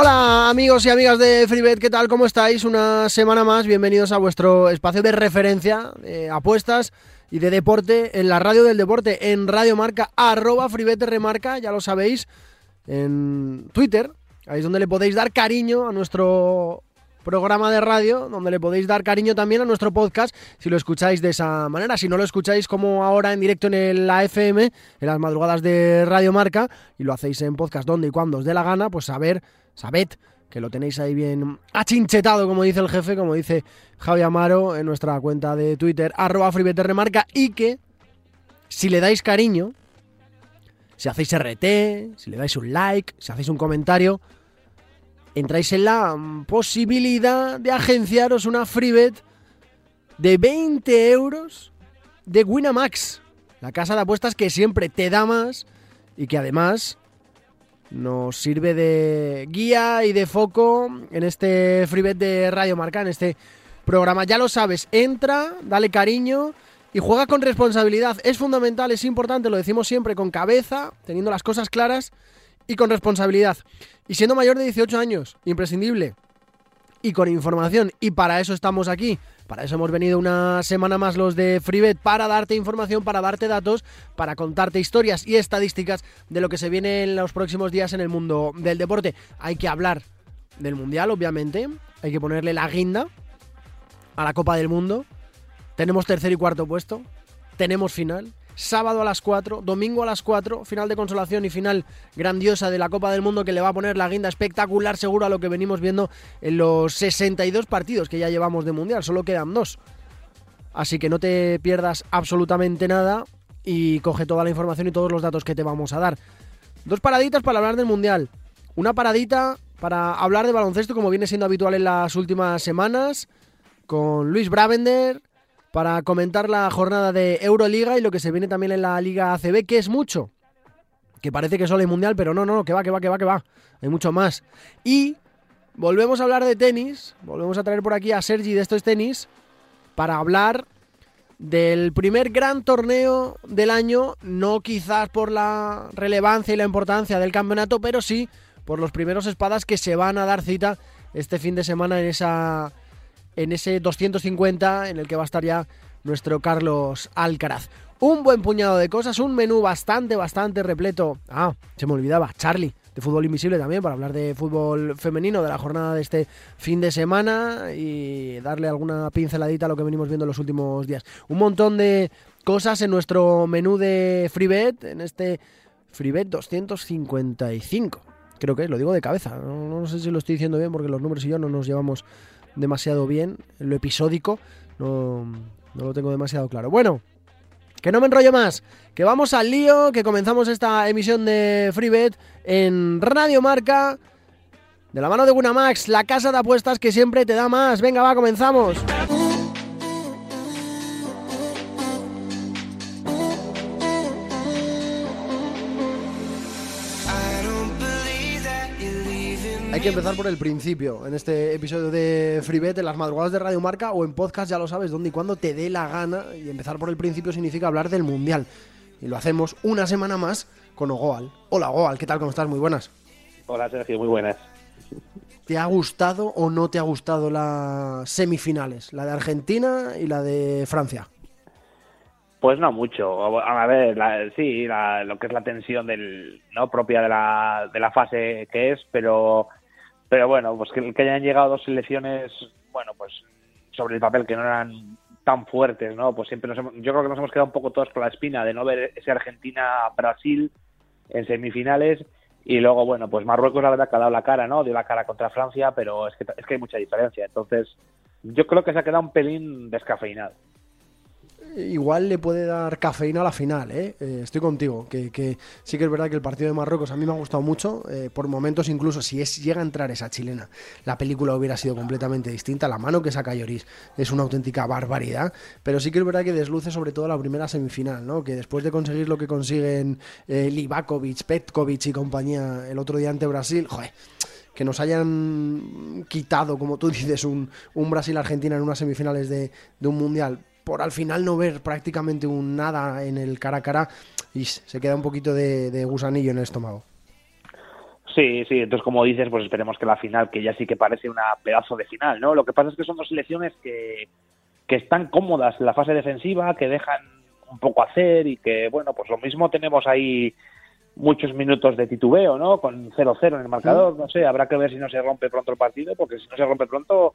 Hola amigos y amigas de FreeBet, ¿qué tal? ¿Cómo estáis? Una semana más, bienvenidos a vuestro espacio de referencia, de apuestas y de deporte en la radio del deporte, en Radio Marca, arroba FreeBet Remarca, ya lo sabéis, en Twitter, ahí es donde le podéis dar cariño a nuestro programa de radio, donde le podéis dar cariño también a nuestro podcast si lo escucháis de esa manera. Si no lo escucháis como ahora en directo en el AFM, en las madrugadas de Radio Marca, y lo hacéis en podcast donde y cuando os dé la gana, pues saber sabed que lo tenéis ahí bien achinchetado, como dice el jefe, como dice Javi Amaro en nuestra cuenta de Twitter, arroba remarca, y que si le dais cariño, si hacéis RT, si le dais un like, si hacéis un comentario, entráis en la posibilidad de agenciaros una freebet de 20 euros de Winamax, la casa de apuestas que siempre te da más y que además nos sirve de guía y de foco en este freebet de Radio Marca, en este programa. Ya lo sabes, entra, dale cariño y juega con responsabilidad. Es fundamental, es importante, lo decimos siempre, con cabeza, teniendo las cosas claras y con responsabilidad. Y siendo mayor de 18 años, imprescindible. Y con información. Y para eso estamos aquí. Para eso hemos venido una semana más los de FreeBet para darte información, para darte datos, para contarte historias y estadísticas de lo que se viene en los próximos días en el mundo del deporte. Hay que hablar del Mundial, obviamente. Hay que ponerle la guinda a la Copa del Mundo. Tenemos tercer y cuarto puesto. Tenemos final sábado a las 4, domingo a las 4, final de consolación y final grandiosa de la Copa del Mundo que le va a poner la guinda espectacular seguro a lo que venimos viendo en los 62 partidos que ya llevamos de Mundial, solo quedan dos. Así que no te pierdas absolutamente nada y coge toda la información y todos los datos que te vamos a dar. Dos paraditas para hablar del Mundial. Una paradita para hablar de baloncesto como viene siendo habitual en las últimas semanas con Luis Bravender, para comentar la jornada de Euroliga y lo que se viene también en la Liga ACB, que es mucho. Que parece que solo hay mundial, pero no, no, que va, que va, que va, que va. Hay mucho más. Y volvemos a hablar de tenis. Volvemos a traer por aquí a Sergi de estos tenis para hablar del primer gran torneo del año, no quizás por la relevancia y la importancia del campeonato, pero sí por los primeros espadas que se van a dar cita este fin de semana en esa en ese 250 en el que va a estar ya nuestro Carlos Alcaraz. Un buen puñado de cosas, un menú bastante, bastante repleto. Ah, se me olvidaba, Charlie, de fútbol invisible también, para hablar de fútbol femenino, de la jornada de este fin de semana y darle alguna pinceladita a lo que venimos viendo en los últimos días. Un montón de cosas en nuestro menú de FreeBet, en este FreeBet 255. Creo que lo digo de cabeza. No, no sé si lo estoy diciendo bien porque los números y yo no nos llevamos demasiado bien, lo episódico, no, no lo tengo demasiado claro. Bueno, que no me enrollo más, que vamos al lío, que comenzamos esta emisión de FreeBet en Radio Marca, de la mano de Winamax, la casa de apuestas que siempre te da más. Venga, va, comenzamos. Hay que empezar por el principio, en este episodio de FreeBet, en las madrugadas de Radio Marca o en podcast, ya lo sabes, donde y cuando te dé la gana. Y empezar por el principio significa hablar del Mundial. Y lo hacemos una semana más con Ogoal. Hola Ogoal, ¿qué tal? ¿Cómo estás? Muy buenas. Hola Sergio, muy buenas. ¿Te ha gustado o no te ha gustado las semifinales? La de Argentina y la de Francia. Pues no mucho. A ver, sí, lo que es la tensión del, no propia de la, de la fase que es, pero pero bueno, pues que, hayan llegado dos selecciones, bueno, pues sobre el papel que no eran tan fuertes, ¿no? Pues siempre nos hemos, yo creo que nos hemos quedado un poco todos con la espina de no ver ese Argentina-Brasil en semifinales y luego, bueno, pues Marruecos la verdad que ha dado la cara, ¿no? Dio la cara contra Francia, pero es que, es que hay mucha diferencia. Entonces, yo creo que se ha quedado un pelín descafeinado. Igual le puede dar cafeína a la final, ¿eh? eh estoy contigo, que, sí que es verdad que el partido de Marruecos a mí me ha gustado mucho, eh, por momentos incluso si es, llega a entrar esa chilena, la película hubiera sido completamente distinta, la mano que saca Lloris es una auténtica barbaridad, pero sí que es verdad que desluce sobre todo la primera semifinal, ¿no? Que después de conseguir lo que consiguen eh, Livakovic, Petkovic y compañía el otro día ante Brasil, joder que nos hayan quitado, como tú dices, un, un Brasil-Argentina en unas semifinales de, de, un mundial por al final no ver prácticamente un nada en el cara a cara y se queda un poquito de, gusanillo en el estómago. Sí, sí, entonces como dices, pues esperemos que la final, que ya sí que parece una pedazo de final, ¿no? Lo que pasa es que son dos selecciones que, que están cómodas en la fase defensiva, que dejan un poco hacer y que, bueno, pues lo mismo tenemos ahí muchos minutos de titubeo, ¿no? Con 0-0 en el marcador, no sé, habrá que ver si no se rompe pronto el partido, porque si no se rompe pronto,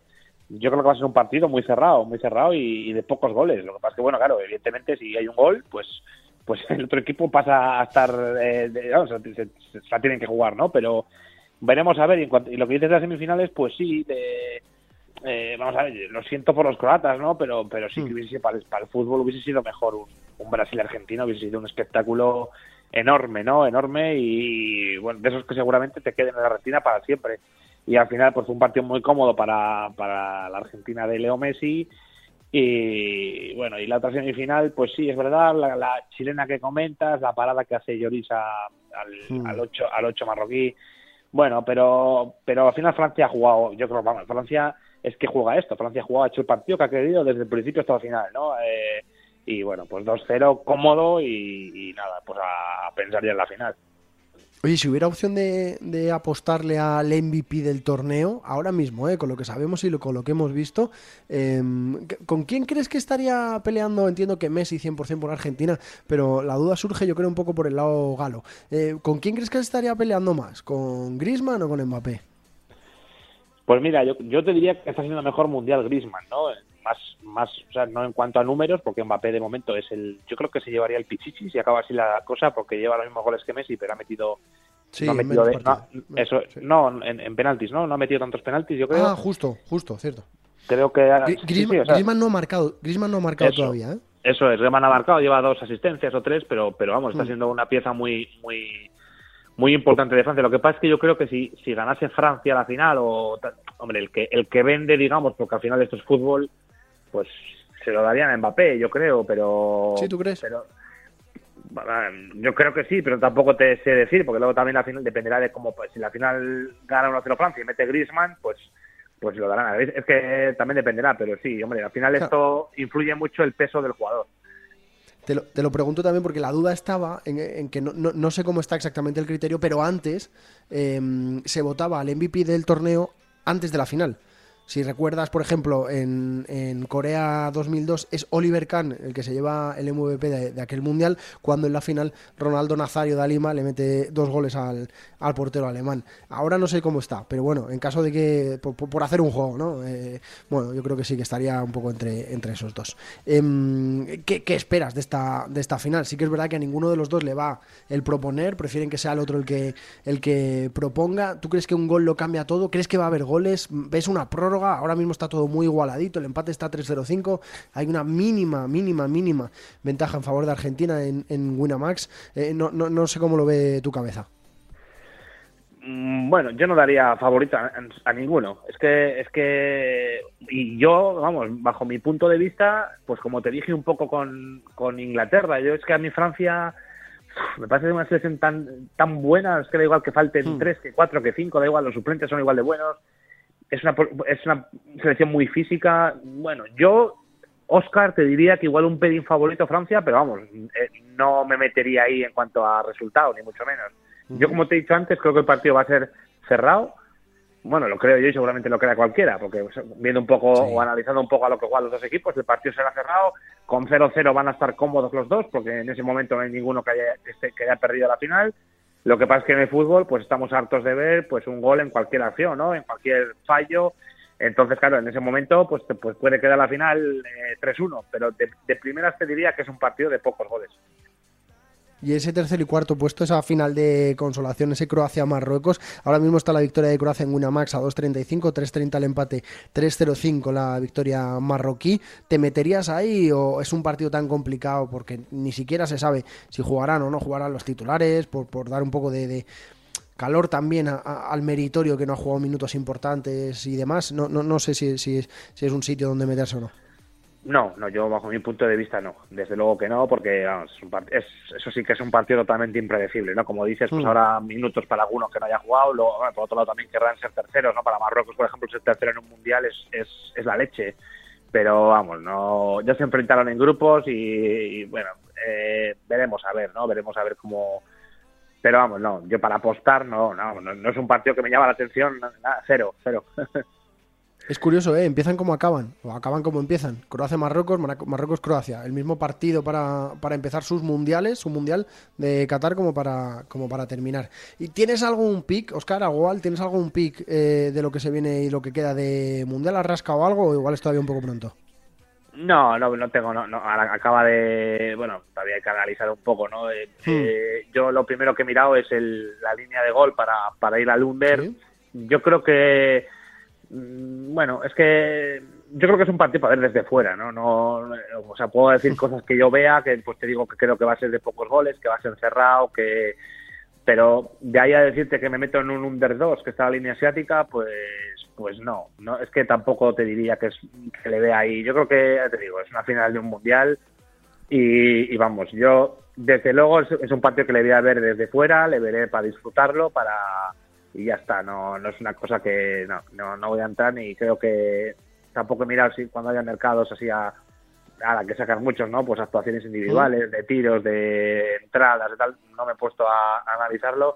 yo creo que va a ser un partido muy cerrado, muy cerrado y, de pocos goles. Lo que pasa es que, bueno, claro, evidentemente si hay un gol, pues pues el otro equipo pasa a estar, eh, se, la tienen que jugar, ¿no? Pero veremos a ver, y, lo que dices de las semifinales, pues sí, eh, vamos a ver, lo siento por los croatas, ¿no? Pero pero sí que hmm. hubiese, para, para el fútbol hubiese sido mejor un, un Brasil-Argentina, hubiese sido un espectáculo enorme, ¿no? Enorme y, bueno, de esos que seguramente te queden en la retina para siempre y al final pues fue un partido muy cómodo para, para la Argentina de Leo Messi. Y bueno y la otra semifinal pues sí es verdad la, chilena que comentas la parada que hace Lloris al, al 8 al 8 marroquí. Bueno pero pero al final Francia ha jugado yo creo vamos Francia es que juega esto Francia ha jugado ha hecho el partido que ha querido desde el principio hasta el final no eh, y bueno pues 2-0 cómodo y, y, nada pues a pensar ya en la final Oye, si hubiera opción de, apostarle al MVP del torneo, ahora mismo, eh, con lo que sabemos y con lo que hemos visto, em, ¿con quién crees que estaría peleando? Entiendo que Messi 100% por Argentina, pero la duda surge yo creo un poco por el lado galo. Eh, ¿Con quién crees que estaría peleando más? ¿Con Grisman o con Mbappé? Pues mira, yo, yo te diría que está siendo mejor mundial Grisman, ¿no? Más, más, o sea, no en cuanto a números, porque Mbappé de momento es el, yo creo que se llevaría el Pichichi si acaba así la cosa, porque lleva los mismos goles que Messi, pero ha metido Sí, no, metido eso, no en, penaltis, ¿no? No ha metido tantos penaltis, yo creo. Ah, justo, justo, cierto. Creo que. Griezmann, no ha marcado, Griezmann no ha marcado todavía, ¿eh? Eso es, Griezmann ha marcado, lleva dos asistencias o tres, pero, pero vamos, está mm. siendo una pieza muy, muy, muy importante de Francia. Lo que pasa es que yo creo que si, si ganase Francia la final, o hombre, el que, el que vende, digamos, porque al final esto es fútbol, pues se lo darían a Mbappé, yo creo, pero. Sí, ¿tú crees? Pero, yo creo que sí, pero tampoco te sé decir, porque luego también la final dependerá de cómo, pues, si la final gana 1-0 Francia y mete Griezmann, pues pues lo darán. Es que también dependerá, pero sí, hombre, al final esto influye mucho el peso del jugador. Te lo, te lo pregunto también porque la duda estaba en, que no, no, sé cómo está exactamente el criterio, pero antes em, se votaba al MVP del torneo antes de la final. Si recuerdas, por ejemplo, en, en, Corea 2002 es Oliver Kahn el que se lleva el MVP de, aquel mundial, cuando en la final Ronaldo Nazario de Lima le mete dos goles al, al, portero alemán. Ahora no sé cómo está, pero bueno, en caso de que, por, hacer un juego, ¿no? Eh, bueno, yo creo que sí que estaría un poco entre, entre esos dos. Em, ¿qué, ¿qué, esperas de esta, de esta final? Sí que es verdad que a ninguno de los dos le va el proponer, prefieren que sea el otro el que, el que proponga. ¿Tú crees que un gol lo cambia todo? ¿Crees que va a haber goles? ¿Ves una prórroga? Ahora mismo está todo muy igualadito, el empate está 3-0-5, hay una mínima, mínima, mínima ventaja en favor de Argentina en, en Winamax. Eh, no, no, no sé cómo lo ve tu cabeza. Mm, bueno, yo no daría favorita a, ninguno. Es que, es que, y yo, vamos, bajo mi punto de vista, pues como te dije un poco con, con Inglaterra, yo es que a mi Francia me parece una selección tan tan buena, es que da igual que falten hmm. tres, que cuatro, que cinco, da igual, los suplentes son igual de buenos es una, es una selección muy física. Bueno, yo, Oscar, te diría que igual un pedín favorito Francia, pero vamos, eh, no me metería ahí en cuanto a resultados, ni mucho menos. Yo, como te he dicho antes, creo que el partido va a ser cerrado. Bueno, lo creo yo y seguramente lo crea cualquiera, porque viendo un poco o analizando un poco a lo que juegan los dos equipos, el partido será cerrado. Con 0-0 van a estar cómodos los dos, porque en ese momento no hay ninguno que haya, que haya perdido la final. Lo que pasa es que en el fútbol pues estamos hartos de ver pues un gol en cualquier acción, ¿no? En cualquier fallo. Entonces, claro, en ese momento pues, pues puede quedar la final 3-1, eh, pero de, primeras te diría que es un partido de pocos goles. Y ese tercer y cuarto puesto, esa final de consolación, ese Croacia-Marruecos. Ahora mismo está la victoria de Croacia en Winamax a 2.35, 3.30 el empate, 3.05 la victoria marroquí. ¿Te meterías ahí o es un partido tan complicado porque ni siquiera se sabe si jugarán o no jugarán los titulares, por, por dar un poco de, calor también al meritorio que no ha jugado minutos importantes y demás? No, no, no sé si, si, si es un sitio donde meterse o no. No, no, yo bajo mi punto de vista no. Desde luego que no, porque es eso sí que es un partido totalmente impredecible, ¿no? Como dices, pues mm. ahora minutos para algunos que no haya jugado, luego, por otro lado también querrán ser terceros, ¿no? Para Marruecos, por ejemplo, ser tercero en un mundial es, es, es la leche. Pero vamos, no, ya se enfrentaron en grupos y, bueno, eh, veremos a ver, ¿no? Veremos a ver cómo. Pero vamos, no, yo para apostar no, no, no, no es un partido que me llama la atención, nada, cero, cero. Es curioso, ¿eh? Empiezan como acaban, o acaban como empiezan. Croacia-Marruecos, Marruecos-Croacia. El mismo partido para, para, empezar sus mundiales, su mundial de Qatar como para, como para terminar. ¿Y tienes algún pick, Oscar Agual? ¿Tienes algún pick eh, de lo que se viene y lo que queda de mundial? ¿Has rascado algo o igual es todavía un poco pronto? No, no, no tengo, no, no, acaba de, bueno, todavía hay que analizar un poco, ¿no? Eh, hmm. eh, yo lo primero que he mirado es el, la línea de gol para, para ir al Under. Yo creo que bueno, es que yo creo que es un partido para ver desde fuera, ¿no? no o sea, puedo decir cosas que yo vea, que pues te digo que creo que va a ser de pocos goles, que va a ser cerrado, que pero de ahí a decirte que me meto en un under 2 que está la línea asiática, pues pues no, no es que tampoco te diría que es que le vea ahí. Yo creo que te digo, es una final de un mundial y, vamos, yo desde luego es, es, un partido que le voy a ver desde fuera, le veré para disfrutarlo, para y ya está, no, no es una cosa que no, no, voy a entrar ni creo que tampoco he mirado si cuando haya mercados así a, a la que sacan muchos, ¿no? Pues actuaciones individuales, de tiros, de entradas, de tal, no me he puesto a, analizarlo,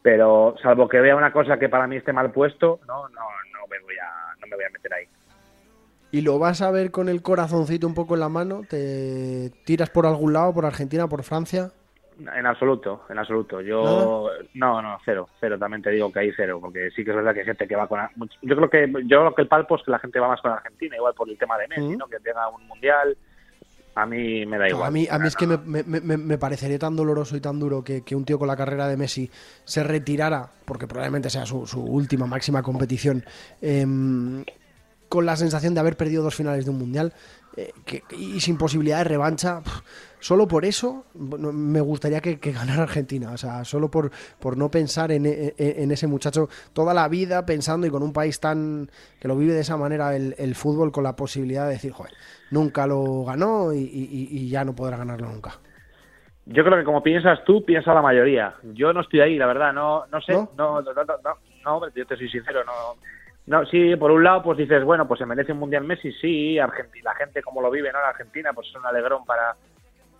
pero salvo que vea una cosa que para mí esté mal puesto, no, no, no me voy a, no me voy a meter ahí. ¿Y lo vas a ver con el corazoncito un poco en la mano? ¿Te tiras por algún lado, por Argentina, por Francia? En absoluto, en absoluto. Yo no, no, cero, cero. También te digo que hay cero, porque sí que es verdad que hay gente que va con. Yo creo que yo creo que el palpo es que la gente va más con Argentina, igual por el tema de Messi, ¿no? Que tenga un mundial. A mí me da igual. a mí, a mí es que me, me, parecería tan doloroso y tan duro que, un tío con la carrera de Messi se retirara, porque probablemente sea su, su última máxima competición, em, con la sensación de haber perdido dos finales de un mundial eh, y sin posibilidad de revancha. Solo por eso me gustaría que, ganara Argentina. O sea, solo por, por no pensar en, ese muchacho toda la vida pensando y con un país tan que lo vive de esa manera el, fútbol con la posibilidad de decir, joder, nunca lo ganó y, ya no podrá ganarlo nunca. Yo creo que como piensas tú, piensa la mayoría. Yo no estoy ahí, la verdad, no, no sé, no, no, no, no, no yo te soy sincero, no no, sí, por un lado, pues dices, bueno, pues se merece un Mundial Messi, sí, Argentina, la gente como lo vive, ¿no? En Argentina, pues es un alegrón para...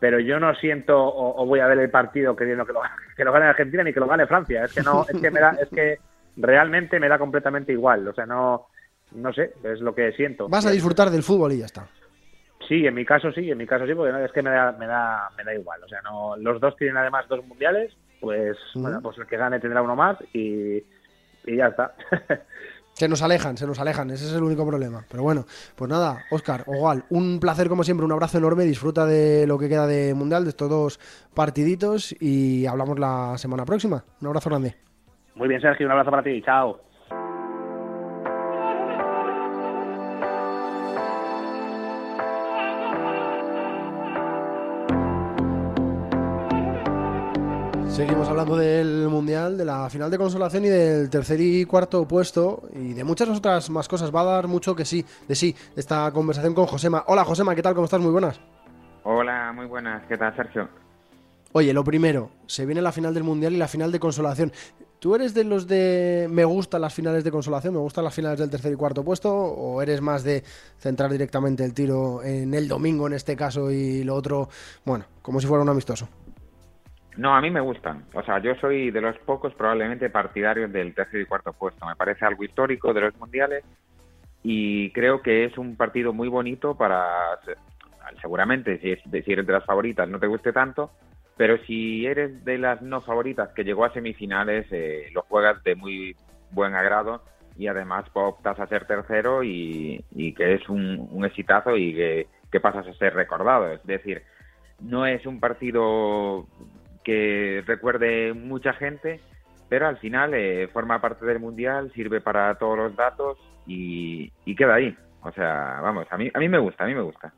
Pero yo no siento o, voy a ver el partido queriendo que lo, que lo gane Argentina ni que lo gane Francia. Es que no, es que me da, es que realmente me da completamente igual. O sea, no, no sé, es lo que siento. Vas a disfrutar del fútbol y ya está. Sí, en mi caso sí, en mi caso sí, porque es que me da, me da, me da igual. O sea, no, los dos tienen además dos mundiales, pues, bueno, pues el que gane tendrá uno más y, y ya está. Se nos alejan, se nos alejan, ese es el único problema. Pero bueno, pues nada, Oscar, igual, un placer como siempre, un abrazo enorme, disfruta de lo que queda de Mundial, de estos dos partiditos y hablamos la semana próxima. Un abrazo grande. Muy bien, Sergio, un abrazo para ti, chao. Seguimos hablando del Mundial, de la final de consolación y del tercer y cuarto puesto y de muchas otras más cosas. Va a dar mucho que sí, de sí, esta conversación con Josema. Hola Josema, ¿qué tal? ¿Cómo estás? Muy buenas. Hola, muy buenas. ¿Qué tal, Sergio? Oye, lo primero, se viene la final del Mundial y la final de consolación. ¿Tú eres de los de me gustan las finales de consolación, me gustan las finales del tercer y cuarto puesto o eres más de centrar directamente el tiro en el domingo en este caso y lo otro, bueno, como si fuera un amistoso? No, a mí me gustan. O sea, yo soy de los pocos probablemente partidarios del tercer y cuarto puesto. Me parece algo histórico de los mundiales y creo que es un partido muy bonito para, seguramente, si, si eres de las favoritas no te guste tanto, pero si eres de las no favoritas que llegó a semifinales, eh, lo juegas de muy buen agrado y además optas a ser tercero y, que es un, un exitazo y que, que pasas a ser recordado. Es decir, no es un partido que recuerde mucha gente, pero al final eh, forma parte del Mundial, sirve para todos los datos y, y queda ahí. O sea, vamos, a mí, a mí me gusta, a mí me gusta.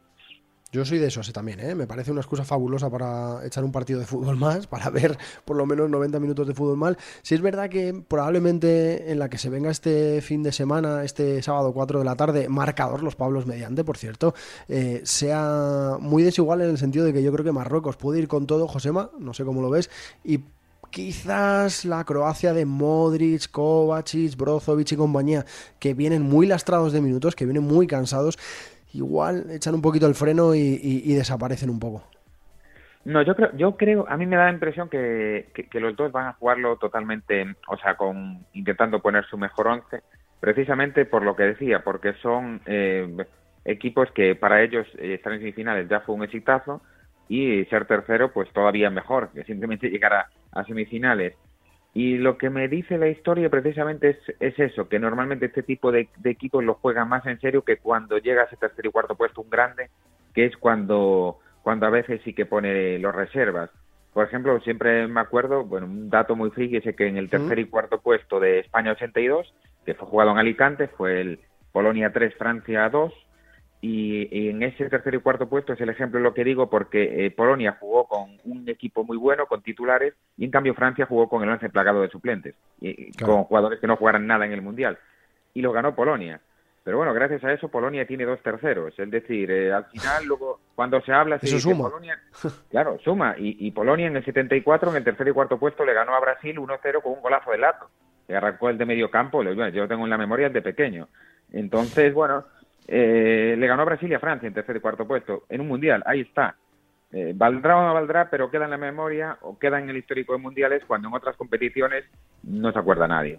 Yo soy de esos también, ¿eh? me parece una excusa fabulosa para echar un partido de fútbol más, para ver por lo menos 90 minutos de fútbol más. Si es verdad que probablemente en la que se venga este fin de semana, este sábado 4 de la tarde, marcador los Pablos mediante, por cierto, eh, sea muy desigual en el sentido de que yo creo que Marruecos puede ir con todo, Josema, no sé cómo lo ves, y quizás la Croacia de Modric, Kovacic, Brozovic y compañía, que vienen muy lastrados de minutos, que vienen muy cansados, igual echan un poquito el freno y, desaparecen un poco. No, yo creo, yo creo, a mí me da la impresión que, los dos van a jugarlo totalmente, o sea, con intentando poner su mejor once, precisamente por lo que decía, porque son eh, equipos que para ellos eh, estar en semifinales ya fue un exitazo y ser tercero, pues todavía mejor que simplemente llegar a semifinales. Y lo que me dice la historia precisamente es, es eso, que normalmente este tipo de, equipos lo juegan más en serio que cuando llega a ese tercer y cuarto puesto un grande, que es cuando, cuando a veces sí que pone los reservas. Por ejemplo, siempre me acuerdo, bueno, un dato muy friki es que en el tercer y cuarto puesto de España 82, que fue jugado en Alicante, fue el Polonia 3, Francia 2, y, en ese tercer y cuarto puesto es el ejemplo lo que digo porque eh, Polonia jugó con un equipo muy bueno, con titulares, y en cambio Francia jugó con el once plagado de suplentes, y, con jugadores que no jugaran nada en el Mundial. Y lo ganó Polonia. Pero bueno, gracias a eso Polonia tiene dos terceros. Es decir, eh, al final, luego, cuando se habla, se dice Polonia. Claro, suma. Y, Polonia en el 74, en el tercer y cuarto puesto, le ganó a Brasil 1-0 con un golazo de lato. Que arrancó el de medio campo. Yo tengo en la memoria el de pequeño. Entonces, bueno, eh, le ganó a Brasil y a Francia en tercer y cuarto puesto en un mundial. Ahí está. Eh, valdrá o no valdrá, pero queda en la memoria o queda en el histórico de mundiales cuando en otras competiciones no se acuerda nadie.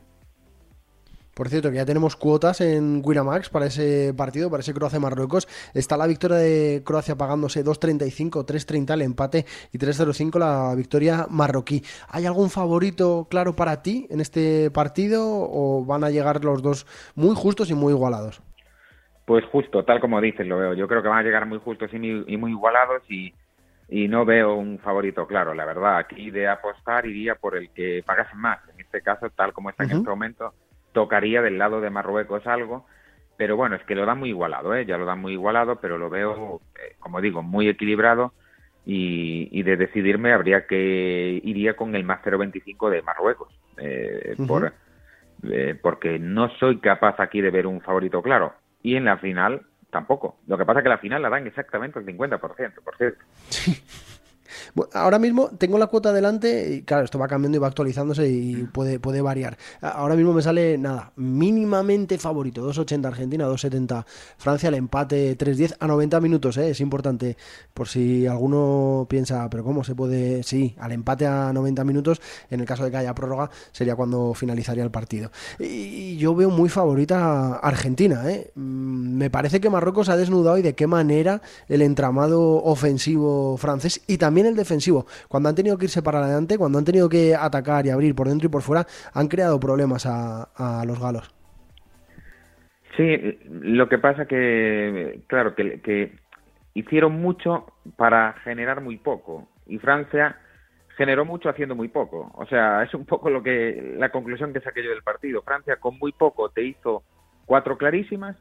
Por cierto, que ya tenemos cuotas en Winamax para ese partido, para ese Croacia-Marruecos. Está la victoria de Croacia pagándose 2.35, 3.30 el empate y 3.05 la victoria marroquí. ¿Hay algún favorito claro para ti en este partido o van a llegar los dos muy justos y muy igualados? Pues justo, tal como dices, lo veo. Yo creo que van a llegar muy justos y muy, igualados y, no veo un favorito claro, la verdad. Aquí de apostar iría por el que pagase más. En este caso, tal como está en este momento, tocaría del lado de Marruecos algo. Pero bueno, es que lo dan muy igualado, ¿eh? ya lo dan muy igualado, pero lo veo, eh, como digo, muy equilibrado. Y, de decidirme habría que iría con el más 0.25 de Marruecos. Eh, por, eh, porque no soy capaz aquí de ver un favorito claro y en la final tampoco. Lo que pasa es que la final la dan exactamente el 50%, por cierto. Sí. ahora mismo tengo la cuota delante y claro, esto va cambiando y va actualizándose y mm. puede, puede variar. Ahora mismo me sale nada, mínimamente favorito, 2.80 Argentina, 2.70 Francia, el empate 3.10 a 90 minutos, ¿eh? es importante por si alguno piensa, pero ¿cómo se puede? Sí, al empate a 90 minutos, en el caso de que haya prórroga, sería cuando finalizaría el partido. Y yo veo muy favorita Argentina, ¿eh? Mm, me parece que Marruecos ha desnudado y de qué manera el entramado ofensivo francés y también el defensivo. Cuando han tenido que irse para adelante, cuando han tenido que atacar y abrir por dentro y por fuera, han creado problemas a, los galos. Sí, lo que pasa que, claro, que, hicieron mucho para generar muy poco. Y Francia generó mucho haciendo muy poco. O sea, es un poco lo que la conclusión que saqué yo del partido. Francia con muy poco te hizo cuatro clarísimas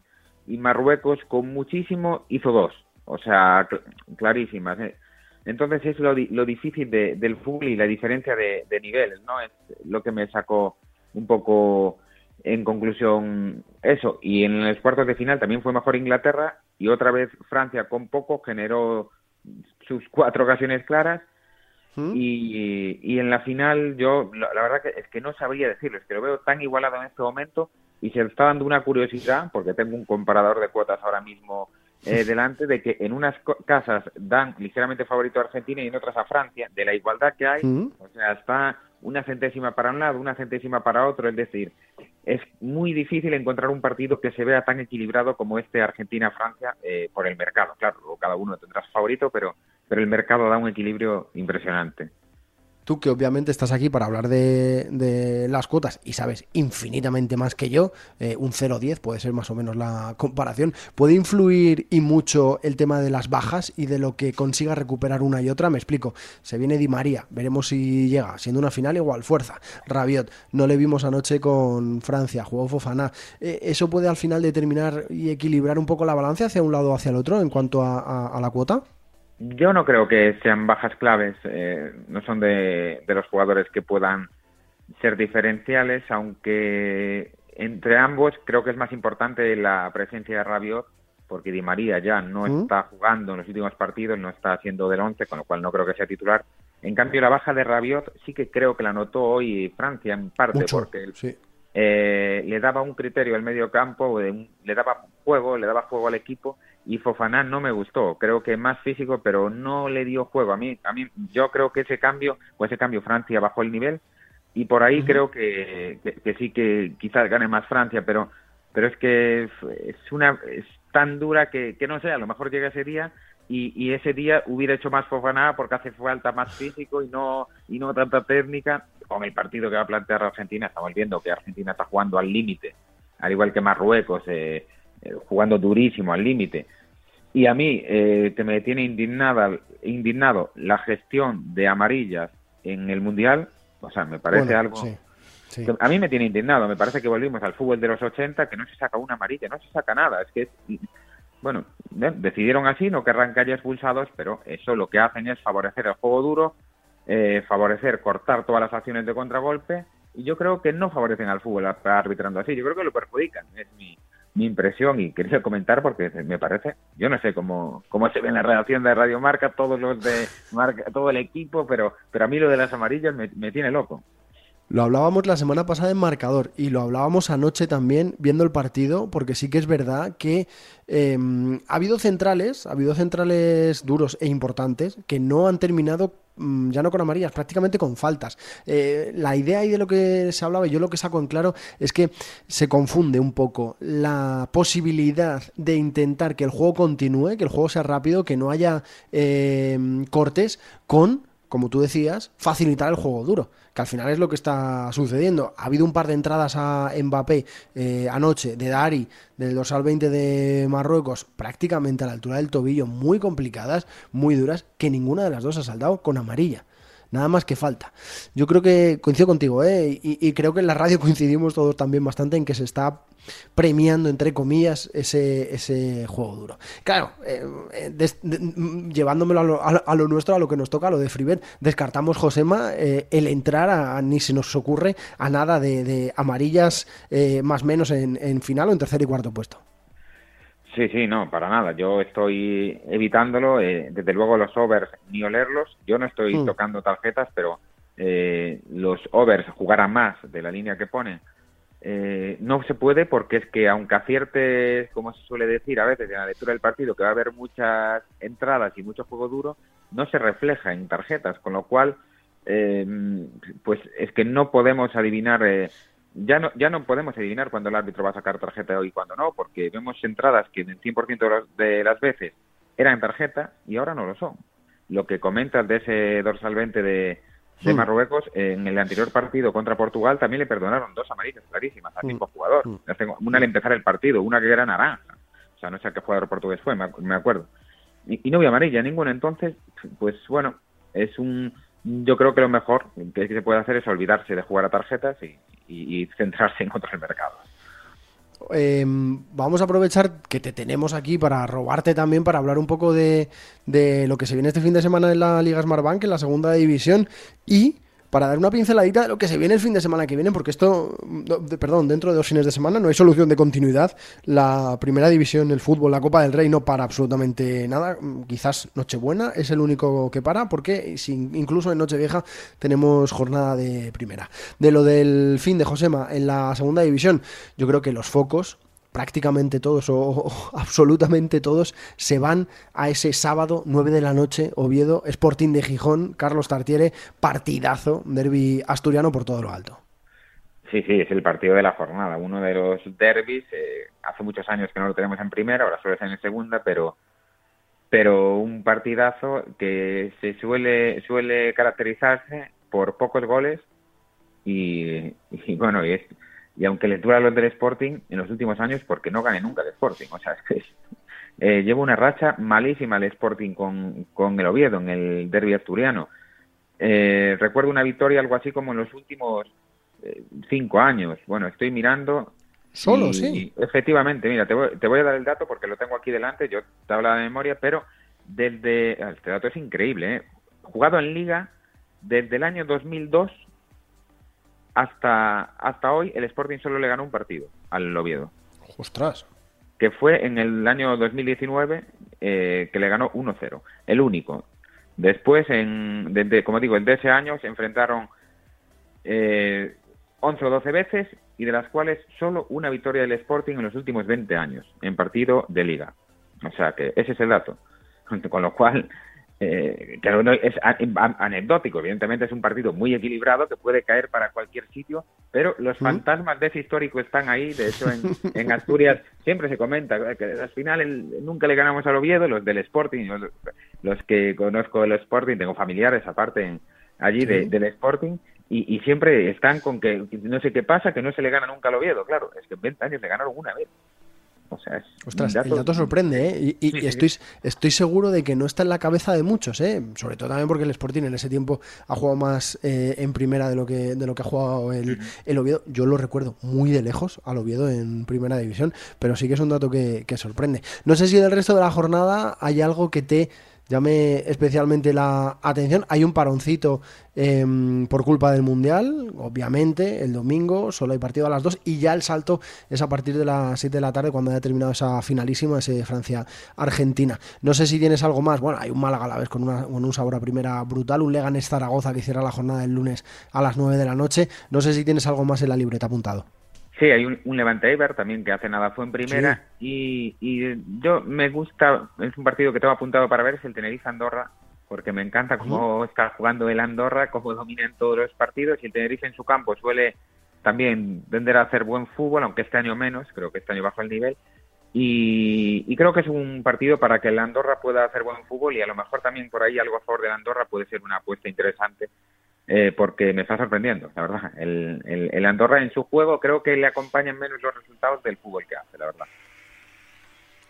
y Marruecos con muchísimo hizo dos. O sea, clarísimas. ¿eh? Entonces es lo, lo difícil del fútbol y la diferencia de, niveles, ¿no? Es lo que me sacó un poco en conclusión eso. Y en los cuartos de final también fue mejor Inglaterra y otra vez Francia con poco generó sus cuatro ocasiones claras. ¿Mm? Y, y, en la final yo la, verdad que es que no sabría decirlo, es que lo veo tan igualado en este momento y se está dando una curiosidad porque tengo un comparador de cuotas ahora mismo eh, delante de que en unas casas dan ligeramente favorito a Argentina y en otras a Francia, de la igualdad que hay, mm. o sea, está una centésima para un lado, una centésima para otro, es decir, es muy difícil encontrar un partido que se vea tan equilibrado como este Argentina-Francia eh, por el mercado. Claro, cada uno tendrá su favorito, pero, pero el mercado da un equilibrio impresionante. Tú que obviamente estás aquí para hablar de, las cuotas y sabes infinitamente más que yo, eh, un 0-10 puede ser más o menos la comparación, ¿puede influir y mucho el tema de las bajas y de lo que consiga recuperar una y otra? Me explico, se viene Di María, veremos si llega, siendo una final igual, fuerza, Rabiot, no le vimos anoche con Francia, jugó Fofana, eh, ¿eso puede al final determinar y equilibrar un poco la balanza hacia un lado o hacia el otro en cuanto a la cuota? Yo no creo que sean bajas claves, eh, no son de, los jugadores que puedan ser diferenciales, aunque entre ambos creo que es más importante la presencia de Rabiot, porque Di María ya no mm. está jugando en los últimos partidos, no está haciendo del 11, con lo cual no creo que sea titular. En cambio, la baja de Rabiot sí que creo que la notó hoy Francia, en parte, porque eh, le daba un criterio al medio campo, le daba juego, le daba juego al equipo y Fofana no me gustó, creo que más físico, pero no le dio juego a mí. A mí yo creo que ese cambio, pues ese cambio Francia bajó el nivel y por ahí creo que, que, sí que quizás gane más Francia, pero pero es que es una es tan dura que, que no sé, a lo mejor llega ese día y, y, ese día hubiera hecho más Fofana porque hace falta más físico y no y no tanta técnica. Con el partido que va a plantear Argentina estamos viendo que Argentina está jugando al límite, al igual que Marruecos. Eh, jugando durísimo al límite. Y a mí eh, que me tiene indignada, indignado la gestión de amarillas en el Mundial, o sea, me parece algo... A mí me tiene indignado, me parece que volvimos al fútbol de los 80, que no se saca una amarilla, no se saca nada, es que bueno, decidieron así, no querrán que haya expulsados, pero eso lo que hacen es favorecer el juego duro, eh, favorecer cortar todas las acciones de contragolpe, y yo creo que no favorecen al fútbol arbitrando así, yo creo que lo perjudican, es mi, mi impresión y quería comentar porque me parece, yo no sé cómo, cómo se ve en la redacción de Radio Marca, todos los de Marca, todo el equipo, pero, pero a mí lo de las amarillas me, tiene loco. Lo hablábamos la semana pasada en marcador y lo hablábamos anoche también viendo el partido, porque sí que es verdad que em, ha habido centrales, ha habido centrales duros e importantes que no han terminado Mm, ya no con amarillas, prácticamente con faltas. Eh, la idea ahí de lo que se hablaba, yo lo que saco en claro es que se confunde un poco la posibilidad de intentar que el juego continúe, que el juego sea rápido, que no haya eh, cortes, con como tú decías, facilitar el juego duro, que al final es lo que está sucediendo. Ha habido un par de entradas a Mbappé eh, anoche de Dari, del dorsal 20 de Marruecos, prácticamente a la altura del tobillo, muy complicadas, muy duras, que ninguna de las dos ha saldado con amarilla. Nada más que falta. Yo creo que coincido contigo, ¿eh? y, creo que en la radio coincidimos todos también bastante en que se está premiando, entre comillas, ese, ese juego duro. Claro, eh, eh, llevándomelo a lo, nuestro, a lo que nos toca, a lo de Freebet, descartamos, Josema, el entrar a, ni se nos ocurre a nada de, amarillas más menos en, en final o en tercer y cuarto puesto. Sí, sí, no, para nada. Yo estoy evitándolo. Eh, desde luego los overs ni olerlos. Yo no estoy hmm. tocando tarjetas, pero eh, los overs jugarán más de la línea que pone. Eh, no se puede porque es que aunque acierte, como se suele decir a veces en la lectura del partido, que va a haber muchas entradas y mucho juego duro, no se refleja en tarjetas, con lo cual, pues es que no podemos adivinar ya no, ya no podemos adivinar cuándo el árbitro va a sacar tarjeta y cuándo no, porque vemos entradas que en el 100% de las veces eran tarjeta y ahora no lo son. Lo que comentas de ese dorsal 20 de, de mm. Marruecos, en el anterior partido contra Portugal también le perdonaron dos amarillas clarísimas al mm. mismo jugador. Mm. Una al empezar el partido, una que era naranja. O sea, no sé a qué jugador portugués fue, me acuerdo. Y, y no vi amarilla ninguna. Entonces, pues bueno, es un, yo creo que lo mejor que se puede hacer es olvidarse de jugar a tarjetas y, centrarse en otros mercados. Em, vamos a aprovechar que te tenemos aquí para robarte también, para hablar un poco de, de, lo que se viene este fin de semana en la Liga Smartbank, en la segunda división, y para dar una pinceladita de lo que se viene el fin de semana que viene, porque esto, perdón, dentro de dos fines de semana no hay solución de continuidad. La primera división, el fútbol, la Copa del Rey no para absolutamente nada. Quizás Nochebuena es el único que para, porque incluso en Nochevieja tenemos jornada de primera. De lo del fin de Josema en la segunda división, yo creo que los focos prácticamente todos o, absolutamente todos se van a ese sábado 9 de la noche, Oviedo, Sporting de Gijón, Carlos Tartiere, partidazo, derby asturiano por todo lo alto. Sí, sí, es el partido de la jornada, uno de los derbis, eh, hace muchos años que no lo tenemos en primera, ahora suele ser en segunda, pero pero un partidazo que se suele suele caracterizarse por pocos goles y, bueno, y, y aunque le dura los del Sporting en los últimos años, porque no gane nunca el Sporting. O sea, es que eh, lleva una racha malísima el Sporting con, con el Oviedo en el derby asturiano. Eh, recuerdo una victoria algo así como en los últimos eh, cinco años. Bueno, estoy mirando. Solo, sí. Efectivamente, mira, te voy, te voy, a dar el dato porque lo tengo aquí delante, yo te hablo de memoria, pero desde. Este dato es increíble, ¿eh? Jugado en Liga desde el año 2002 hasta, hasta hoy, el Sporting solo le ganó un partido al Oviedo. ¡Ostras! Que fue en el año 2019 eh, que le ganó 1-0. El único. Después, en, desde, como digo, de ese año se enfrentaron eh, 11 o 12 veces y de las cuales solo una victoria del Sporting en los últimos 20 años en partido de liga. O sea que ese es el dato. Con lo cual, eh, es anecdótico, evidentemente es un partido muy equilibrado que puede caer para cualquier sitio, pero los fantasmas de ese histórico están ahí, de hecho en, Asturias siempre se comenta que al final nunca le ganamos al Oviedo, los del Sporting, los, que conozco del Sporting, tengo familiares aparte allí del Sporting, y, siempre están con que no sé qué pasa, que no se le gana nunca al Oviedo, claro, es que en 20 años le ganaron una vez. O sea, Ostras, el dato sorprende, ¿eh? Y, estoy, estoy seguro de que no está en la cabeza de muchos, ¿eh? Sobre todo también porque el Sporting en ese tiempo ha jugado más eh, en primera de lo que de lo que ha jugado el, el, Oviedo. Yo lo recuerdo muy de lejos al Oviedo en primera división, pero sí que es un dato que, que sorprende. No sé si en el resto de la jornada hay algo que te llame especialmente la atención. Hay un paroncito em, por culpa del Mundial, obviamente, el domingo, solo hay partido a las 2 y ya el salto es a partir de las 7 de la tarde cuando haya terminado esa finalísima, ese Francia-Argentina. No sé si tienes algo más. Bueno, hay un Málaga a la vez con, una, con un sabor a primera brutal, un Leganés Zaragoza que cierra la jornada del lunes a las 9 de la noche. No sé si tienes algo más en la libreta apuntado. Sí, hay un, Levante Eibar también que hace nada fue en primera. Y, y, yo me gusta, es un partido que tengo apuntado para ver, es el Tenerife Andorra, porque me encanta cómo está jugando el Andorra, cómo domina en todos los partidos y el Tenerife en su campo suele también tender a hacer buen fútbol, aunque este año menos, creo que este año bajo el nivel. Y, y, creo que es un partido para que el Andorra pueda hacer buen fútbol y a lo mejor también por ahí algo a favor del Andorra puede ser una apuesta interesante eh, porque me está sorprendiendo, la verdad. El, el, Andorra en su juego creo que le acompañan menos los resultados del fútbol que hace, la verdad.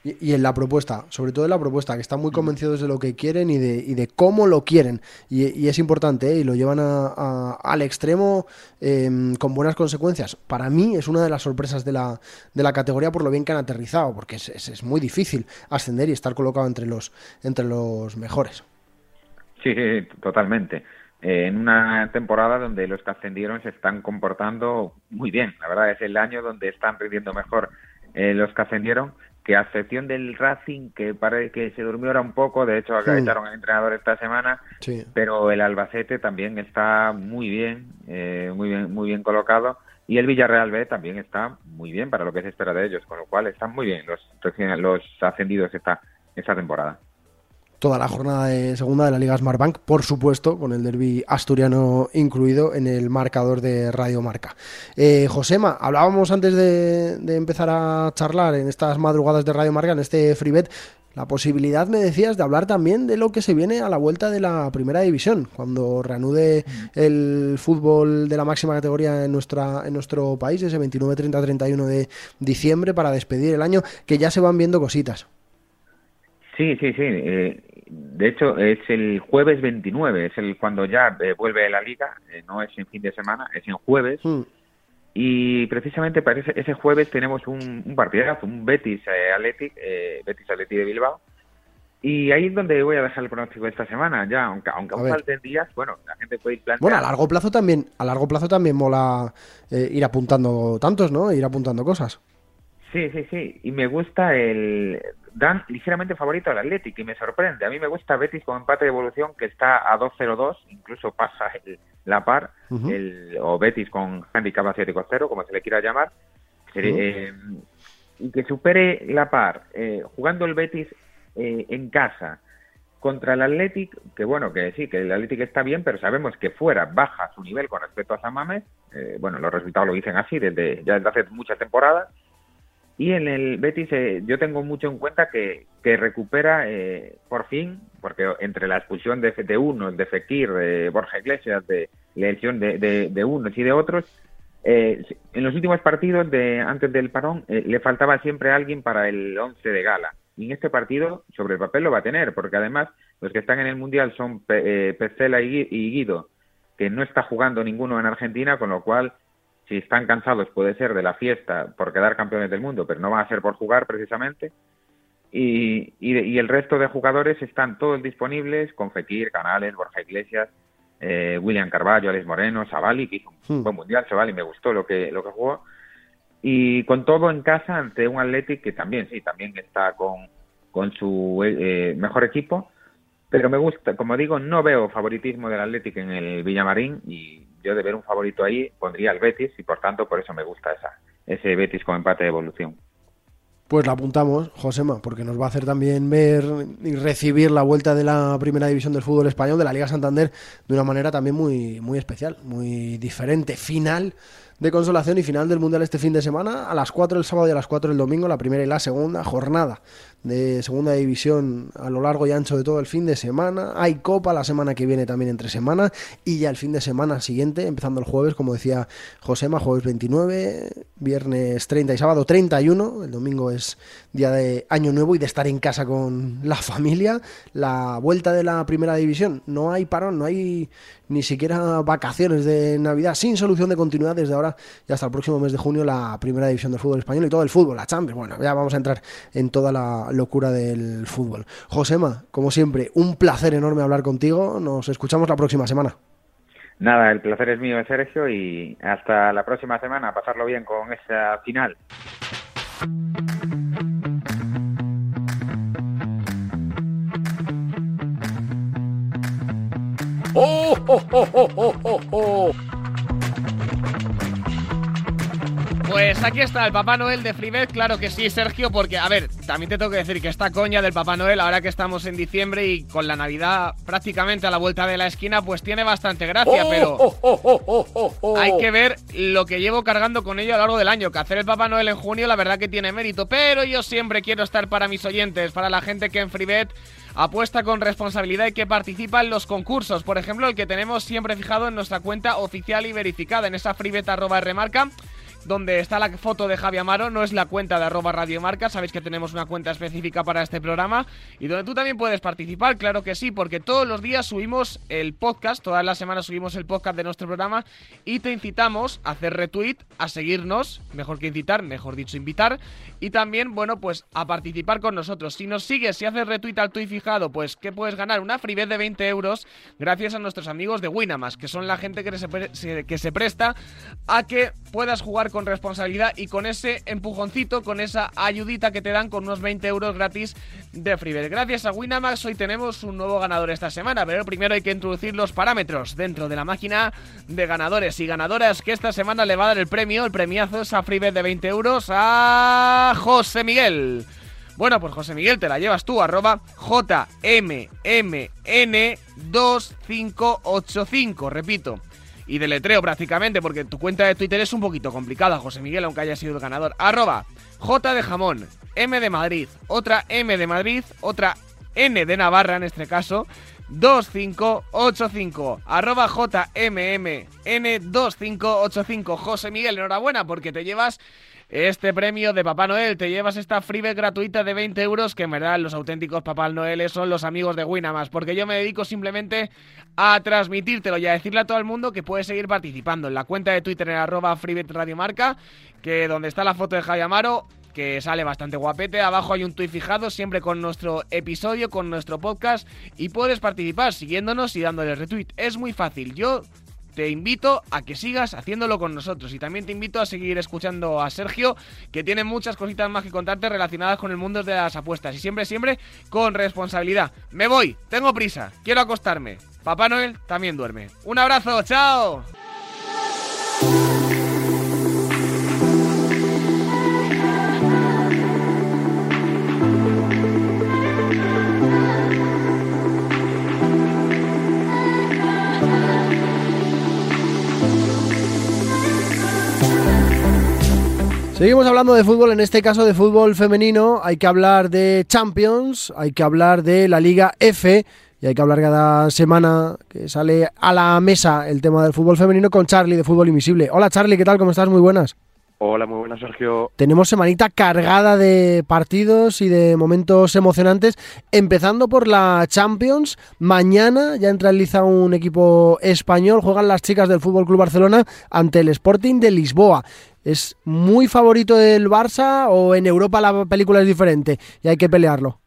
Y, en la propuesta, sobre todo en la propuesta, que están muy mm. convencidos de lo que quieren y de, y de cómo lo quieren. Y, es importante, ¿eh? y lo llevan a, al extremo em, con buenas consecuencias. Para mí es una de las sorpresas de la, de la categoría por lo bien que han aterrizado, porque es, es, es muy difícil ascender y estar colocado entre los, entre los mejores. Sí, totalmente. Eh, en una temporada donde los que ascendieron se están comportando muy bien. La verdad es el año donde están rindiendo mejor eh, los que ascendieron, que a excepción del Racing, que parece que se durmió ahora un poco, de hecho acabaron al entrenador esta semana, pero el Albacete también está muy bien, eh, muy bien, muy bien colocado. Y el Villarreal B también está muy bien para lo que se espera de ellos, con lo cual están muy bien los, los ascendidos esta, esta temporada toda la jornada de segunda de la Liga Smartbank, por supuesto, con el derby asturiano incluido en el marcador de Radio Marca. Eh, Josema, hablábamos antes de, empezar a charlar en estas madrugadas de Radio Marca, en este FreeBet, la posibilidad, me decías, de hablar también de lo que se viene a la vuelta de la primera división, cuando reanude el fútbol de la máxima categoría en, nuestra, en nuestro país, ese 29, 30, 31 de diciembre, para despedir el año, que ya se van viendo cositas. Sí, sí, sí. Eh, de hecho, es el jueves 29, es el cuando ya eh, vuelve la liga, eh, no es en fin de semana, es en jueves. Hmm. Y precisamente para ese, jueves tenemos un, un partidazo, un Betis Athletic, Betis Athletic de Bilbao. Y ahí es donde voy a dejar el pronóstico de esta semana, ya, aunque, aunque aún falten días, bueno, la gente puede ir planteando. Bueno, a largo plazo también, a largo plazo también mola ir apuntando tantos, ¿no? Ir apuntando cosas. Sí, sí, sí. Y me gusta el. Dan ligeramente favorito al Athletic y me sorprende. A mí me gusta Betis con empate de evolución que está a 2-0-2, incluso pasa la par, el, o Betis con handicap asiático 0, como se le quiera llamar. Eh, y que supere la par, eh, jugando el Betis eh, en casa contra el Athletic, que bueno, que sí, que el Athletic está bien, pero sabemos que fuera baja su nivel con respecto a San Mames. bueno, los resultados lo dicen así desde ya desde hace muchas temporadas Y en el Betis eh, yo tengo mucho en cuenta que, que recupera eh, por fin, porque entre la expulsión de, de unos, de Fekir, de Borja Iglesias, de la elección de, de, unos y de otros, eh, en los últimos partidos de antes del parón le faltaba siempre alguien para el once de gala. Y en este partido, sobre el papel, lo va a tener, porque además los que están en el Mundial son Pecela y Guido, que no está jugando ninguno en Argentina, con lo cual si están cansados puede ser de la fiesta por quedar campeones del mundo, pero no va a ser por jugar precisamente. Y, y, el resto de jugadores están todos disponibles, con Fekir, Canales, Borja Iglesias, eh, William Carballo, Alex Moreno, Savali, que hizo un hmm. buen mundial, Savali me gustó lo que, lo que jugó. Y con todo en casa ante un Athletic que también, sí, también está con, con su eh, mejor equipo, pero me gusta, como digo, no veo favoritismo del Athletic en el Villamarín y yo de ver un favorito ahí pondría el Betis y por tanto por eso me gusta esa, ese Betis con empate de evolución. Pues la apuntamos, Josema, porque nos va a hacer también ver y recibir la vuelta de la primera división del fútbol español, de la Liga Santander, de una manera también muy, muy especial, muy diferente. Final de consolación y final del Mundial este fin de semana, a las 4 el sábado y a las 4 el domingo, la primera y la segunda jornada de segunda división a lo largo y ancho de todo el fin de semana. Hay copa la semana que viene también entre semana y ya el fin de semana siguiente, empezando el jueves, como decía Josema, jueves 29, viernes 30 y sábado 31. El domingo es día de año nuevo y de estar en casa con la familia. La vuelta de la primera división, no hay parón, no hay ni siquiera vacaciones de Navidad, sin solución de continuidad desde ahora y hasta el próximo mes de junio la primera división del fútbol español y todo el fútbol, la Champions. Bueno, ya vamos a entrar en toda la locura del fútbol. Josema, como siempre, un placer enorme hablar contigo. Nos escuchamos la próxima semana. Nada, el placer es mío, Sergio, y hasta la próxima semana. Pasarlo bien con esa final. ¡Oh, oh, oh, oh, oh, oh! oh! Pues aquí está el Papá Noel de Freebet, claro que sí, Sergio, porque, a ver, también te tengo que decir que esta coña del Papá Noel, ahora que estamos en diciembre y con la Navidad prácticamente a la vuelta de la esquina, pues tiene bastante gracia, pero hay que ver lo que llevo cargando con ello a lo largo del año, que hacer el Papá Noel en junio la verdad que tiene mérito, pero yo siempre quiero estar para mis oyentes, para la gente que en Freebet apuesta con responsabilidad y que participa en los concursos. Por ejemplo, el que tenemos siempre fijado en nuestra cuenta oficial y verificada, en esa freebet arroba remarca donde está la foto de Javi Amaro, no es la cuenta de arroba radiomarca, sabéis que tenemos una cuenta específica para este programa y donde tú también puedes participar, claro que sí, porque todos los días subimos el podcast, todas las semanas subimos el podcast de nuestro programa y te incitamos a hacer retweet, a seguirnos, mejor que incitar, mejor dicho invitar, y también, bueno, pues a participar con nosotros. Si nos sigues, si haces retweet al tweet fijado, pues que puedes ganar una freebet de 20 euros gracias a nuestros amigos de Winamax, que son la gente que se, que se presta a que puedas jugar con responsabilidad y con ese empujoncito, con esa ayudita que te dan con unos 20 euros gratis de Freebet. Gracias a Winamax hoy tenemos un nuevo ganador esta semana, pero primero hay que introducir los parámetros dentro de la máquina de ganadores y ganadoras que esta semana le va a dar el premio, el premiazo es a Freebet de 20 euros a José Miguel. Bueno, pues José Miguel, te la llevas tú, arroba JMMN2585, repito y deletreo prácticamente, porque tu cuenta de Twitter es un poquito complicada, José Miguel, aunque haya sido el ganador. Arroba J de jamón, M de Madrid, otra M de Madrid, otra N de Navarra en este caso, 2585 arroba JMMN2585 José Miguel, enhorabuena porque te llevas este premio de Papá Noel. Te llevas esta freebet gratuita de 20 euros, que en verdad los auténticos Papá Noel son los amigos de Winamax, porque yo me dedico simplemente a transmitírtelo y a decirle a todo el mundo que puedes seguir participando en la cuenta de Twitter en arroba radiomarca, que donde está la foto de Javi Amaro, que sale bastante guapete. Abajo hay un tweet fijado, siempre con nuestro episodio, con nuestro podcast. Y puedes participar siguiéndonos y dándole retweet. Es muy fácil. Yo te invito a que sigas haciéndolo con nosotros y también te invito a seguir escuchando a Sergio que tiene muchas cositas más que contarte relacionadas con el mundo de las apuestas y siempre, siempre con responsabilidad. Me voy, tengo prisa, quiero acostarme. Papá Noel también duerme. Un abrazo, chao. Seguimos hablando de fútbol, en este caso de fútbol femenino. Hay que hablar de Champions, hay que hablar de la Liga F y hay que hablar cada semana que sale a la mesa el tema del fútbol femenino con Charlie de Fútbol Invisible. Hola Charlie, ¿qué tal? ¿Cómo estás? Muy buenas. Hola, muy buenas Sergio. Tenemos semanita cargada de partidos y de momentos emocionantes, empezando por la Champions. Mañana ya entra en liza un equipo español, juegan las chicas del Fútbol Club Barcelona ante el Sporting de Lisboa. ¿Es muy favorito del Barça o en Europa la película es diferente y hay que pelearlo?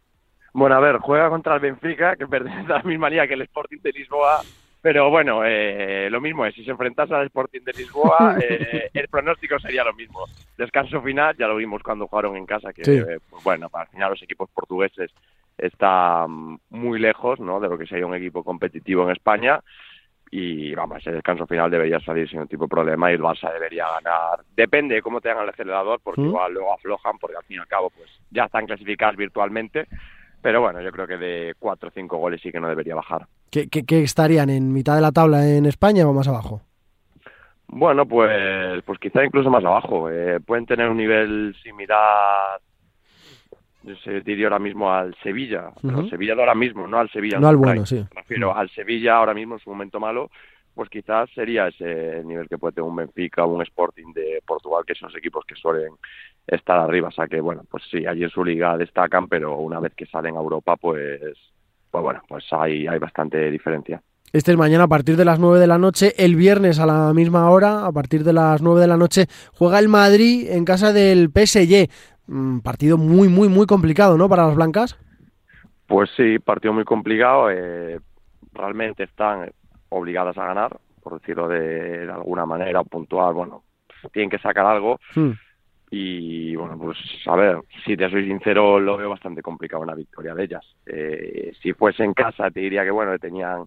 Bueno, a ver, juega contra el Benfica, que pertenece a la misma liga que el Sporting de Lisboa, pero bueno, eh, lo mismo es, si se enfrentase al Sporting de Lisboa, eh, el pronóstico sería lo mismo. Descanso final, ya lo vimos cuando jugaron en casa, que eh, pues bueno, para el final los equipos portugueses están muy lejos ¿no? de lo que sería un equipo competitivo en España y vamos, el descanso final debería salir sin ningún tipo de problema y el Barça debería ganar. Depende de cómo tengan el acelerador, porque igual luego aflojan, porque al fin y al cabo pues ya están clasificados virtualmente pero bueno, yo creo que de cuatro o cinco goles sí que no debería bajar. ¿Qué, qué, estarían en mitad de la tabla en España o más abajo? Bueno, pues, pues quizá incluso más abajo. Eh, pueden tener un nivel similar, se diría ahora mismo al Sevilla, uh Sevilla de ahora mismo, no al Sevilla. No al bueno, sí. refiero al Sevilla ahora mismo en su momento malo, pues quizás sería ese nivel que puede tener un Benfica o un Sporting de Portugal, que son los equipos que suelen estar arriba. O sea que, bueno, pues sí, allí en su liga destacan, pero una vez que salen a Europa, pues, pues bueno, pues hay, hay bastante diferencia. Este es mañana a partir de las 9 de la noche. El viernes a la misma hora, a partir de las 9 de la noche, juega el Madrid en casa del PSG. Un partido muy, muy, muy complicado, ¿no? Para las blancas. Pues sí, partido muy complicado. Eh, realmente están obligadas a ganar, por decirlo de, alguna manera, puntual, bueno, tienen que sacar algo. Hmm. Y bueno, pues a ver, si te soy sincero, lo veo bastante complicado una victoria de ellas. Eh, si fuese en casa, te diría que bueno, tenían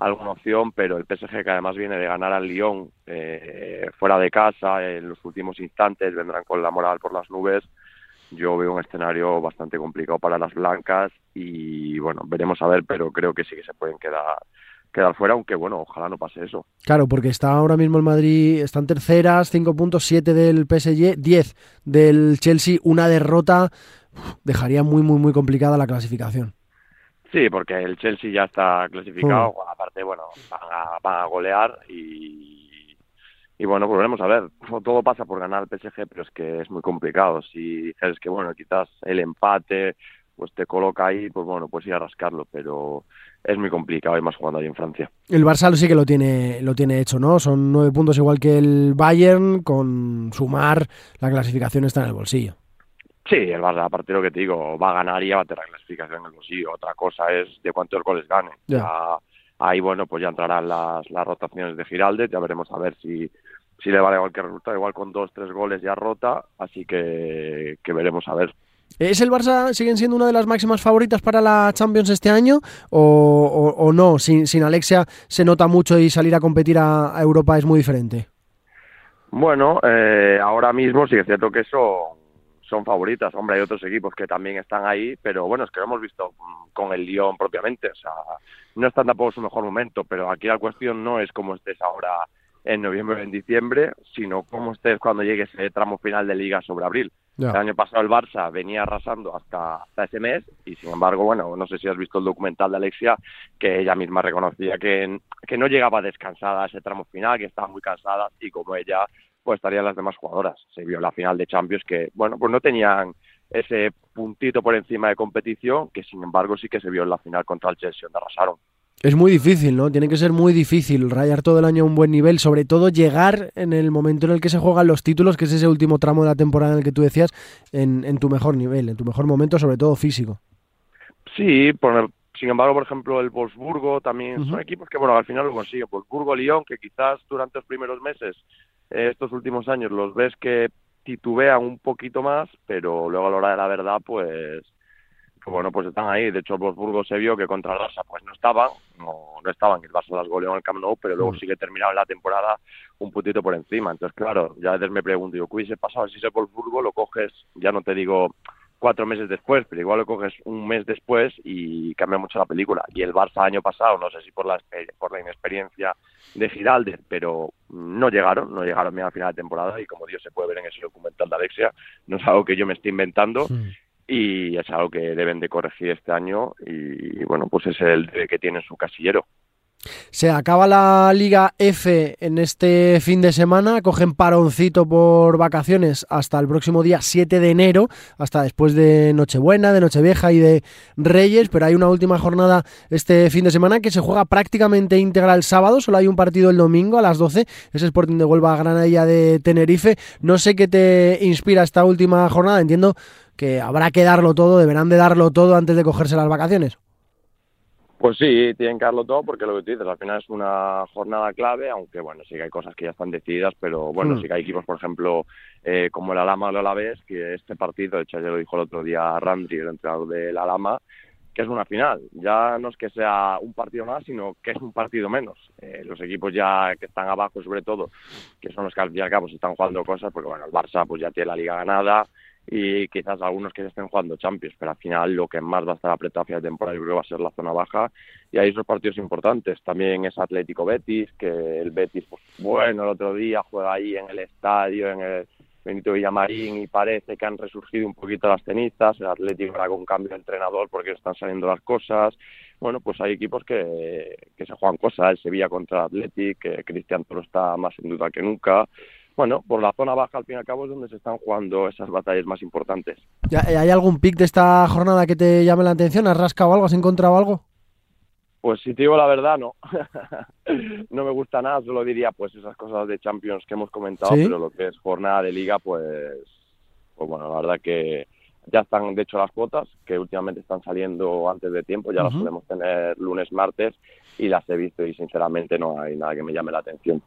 alguna opción, pero el PSG que además viene de ganar al Lyon eh, fuera de casa en los últimos instantes, vendrán con la moral por las nubes. Yo veo un escenario bastante complicado para las blancas y bueno, veremos a ver, pero creo que sí que se pueden quedar quedar fuera, aunque bueno, ojalá no pase eso. Claro, porque está ahora mismo el Madrid, están terceras, 5 puntos, 7 del PSG, 10 del Chelsea, una derrota dejaría muy, muy, muy complicada la clasificación. Sí, porque el Chelsea ya está clasificado, mm. aparte, bueno, van a, van a golear y, y bueno, pues veremos a ver. Todo pasa por ganar el PSG, pero es que es muy complicado. Si dices que, bueno, quizás el empate pues te coloca ahí, pues bueno, pues ir a rascarlo, pero es muy complicado y más jugando ahí en Francia. El Barça sí que lo tiene, lo tiene hecho, ¿no? Son nueve puntos igual que el Bayern, con sumar la clasificación está en el bolsillo. Sí, el Barça, aparte de lo que te digo, va a ganar y ya va a tener la clasificación en el bolsillo. Otra cosa es de cuántos goles gane. Ya. ahí, bueno, pues ya entrarán las, las rotaciones de Giralde, ya veremos a ver si, si le vale cualquier resultado, igual con dos, tres goles ya rota, así que, que veremos a ver. ¿Es el Barça, siguen siendo una de las máximas favoritas para la Champions este año o, no? Sin, sin, Alexia se nota mucho y salir a competir a, Europa es muy diferente. Bueno, eh, ahora mismo sí es cierto que son, son favoritas. Hombre, hay otros equipos que también están ahí, pero bueno, es que lo hemos visto con el Lyon propiamente. O sea, no están tampoco su mejor momento, pero aquí la cuestión no es cómo estés ahora en noviembre o en diciembre, sino cómo estés cuando llegue ese tramo final de liga sobre abril. El año pasado el Barça venía arrasando hasta, ese mes y sin embargo, bueno, no sé si has visto el documental de Alexia, que ella misma reconocía que, que no llegaba descansada a ese tramo final, que estaba muy cansada y como ella, pues estarían las demás jugadoras. Se vio la final de Champions que, bueno, pues no tenían ese puntito por encima de competición, que sin embargo sí que se vio en la final contra el Chelsea, donde arrasaron. Es muy difícil, ¿no? Tiene que ser muy difícil rayar todo el año a un buen nivel, sobre todo llegar en el momento en el que se juegan los títulos, que es ese último tramo de la temporada en el que tú decías, en, tu mejor nivel, en tu mejor momento, sobre todo físico. Sí, sin embargo, por ejemplo, el Wolfsburgo también son equipos que, bueno, al final lo consiguen. Wolfsburgo, Lyon, que quizás durante los primeros meses, estos últimos años, los ves que titubean un poquito más, pero luego a la hora de la verdad, pues bueno, pues están ahí. De hecho, el Wolfsburgo se vio que contra el Barça pues no estaban, no, no estaban, el Barça las goleó en el Camp Nou, pero luego mm. sí que terminaron la temporada un puntito por encima. Entonces, claro, ya a veces me pregunto, yo, ¿qué hubiese pasado si ese Wolfsburgo lo coges, ya no te digo cuatro meses después, pero igual lo coges un mes después y cambia mucho la película. Y el Barça año pasado, no sé si por la, por la inexperiencia de Giralde, pero no llegaron, no llegaron bien al final de temporada y como Dios se puede ver en ese documental de Alexia, no es algo que yo me esté inventando y es algo que deben de corregir este año y bueno, pues es el que tiene su casillero. Se acaba la Liga F en este fin de semana, cogen paroncito por vacaciones hasta el próximo día 7 de enero, hasta después de Nochebuena, de Nochevieja y de Reyes, pero hay una última jornada este fin de semana que se juega prácticamente íntegra el sábado, solo hay un partido el domingo a las 12, es Sporting de Huelva Granadilla de Tenerife. No sé qué te inspira esta última jornada, entiendo que habrá que darlo todo, deberán de darlo todo antes de cogerse las vacaciones. Pues sí, tienen que darlo todo porque lo que tú dices, al final es una jornada clave, aunque bueno, sí que hay cosas que ya están decididas, pero bueno, hmm. sí que hay equipos, por ejemplo, eh, como el Alama o el Alavés, que este partido, de hecho ya lo dijo el otro día Randri, el entrenador del Alama, que es una final. Ya no es que sea un partido más, sino que es un partido menos. Eh, los equipos ya que están abajo, sobre todo, que son los que al fin y al cabo se están jugando cosas, porque bueno, el Barça pues ya tiene la liga ganada, y quizás algunos que estén jugando Champions, pero al final lo que más va a estar apretado hacia la temporada yo creo que va a ser la zona baja y hay esos partidos importantes. También es Atlético Betis, que el Betis, pues bueno, el otro día juega ahí en el estadio, en el Benito Villamarín y parece que han resurgido un poquito las cenizas, el Atlético ahora con cambio de entrenador porque están saliendo las cosas. Bueno, pues hay equipos que, que se juegan cosas, el Sevilla contra el Atlético, que Cristian Toro está más en duda que nunca bueno, por la zona baja al fin y al cabo es donde se están jugando esas batallas más importantes. ¿Hay algún pick de esta jornada que te llame la atención? ¿Has rascado algo? ¿Has encontrado algo? Pues si te digo la verdad, no. no me gusta nada, solo diría pues esas cosas de Champions que hemos comentado, pero lo que es jornada de liga, pues, pues bueno, la verdad que ya están de hecho las cuotas, que últimamente están saliendo antes de tiempo, ya las podemos tener lunes, martes, y las he visto y sinceramente no hay nada que me llame la atención.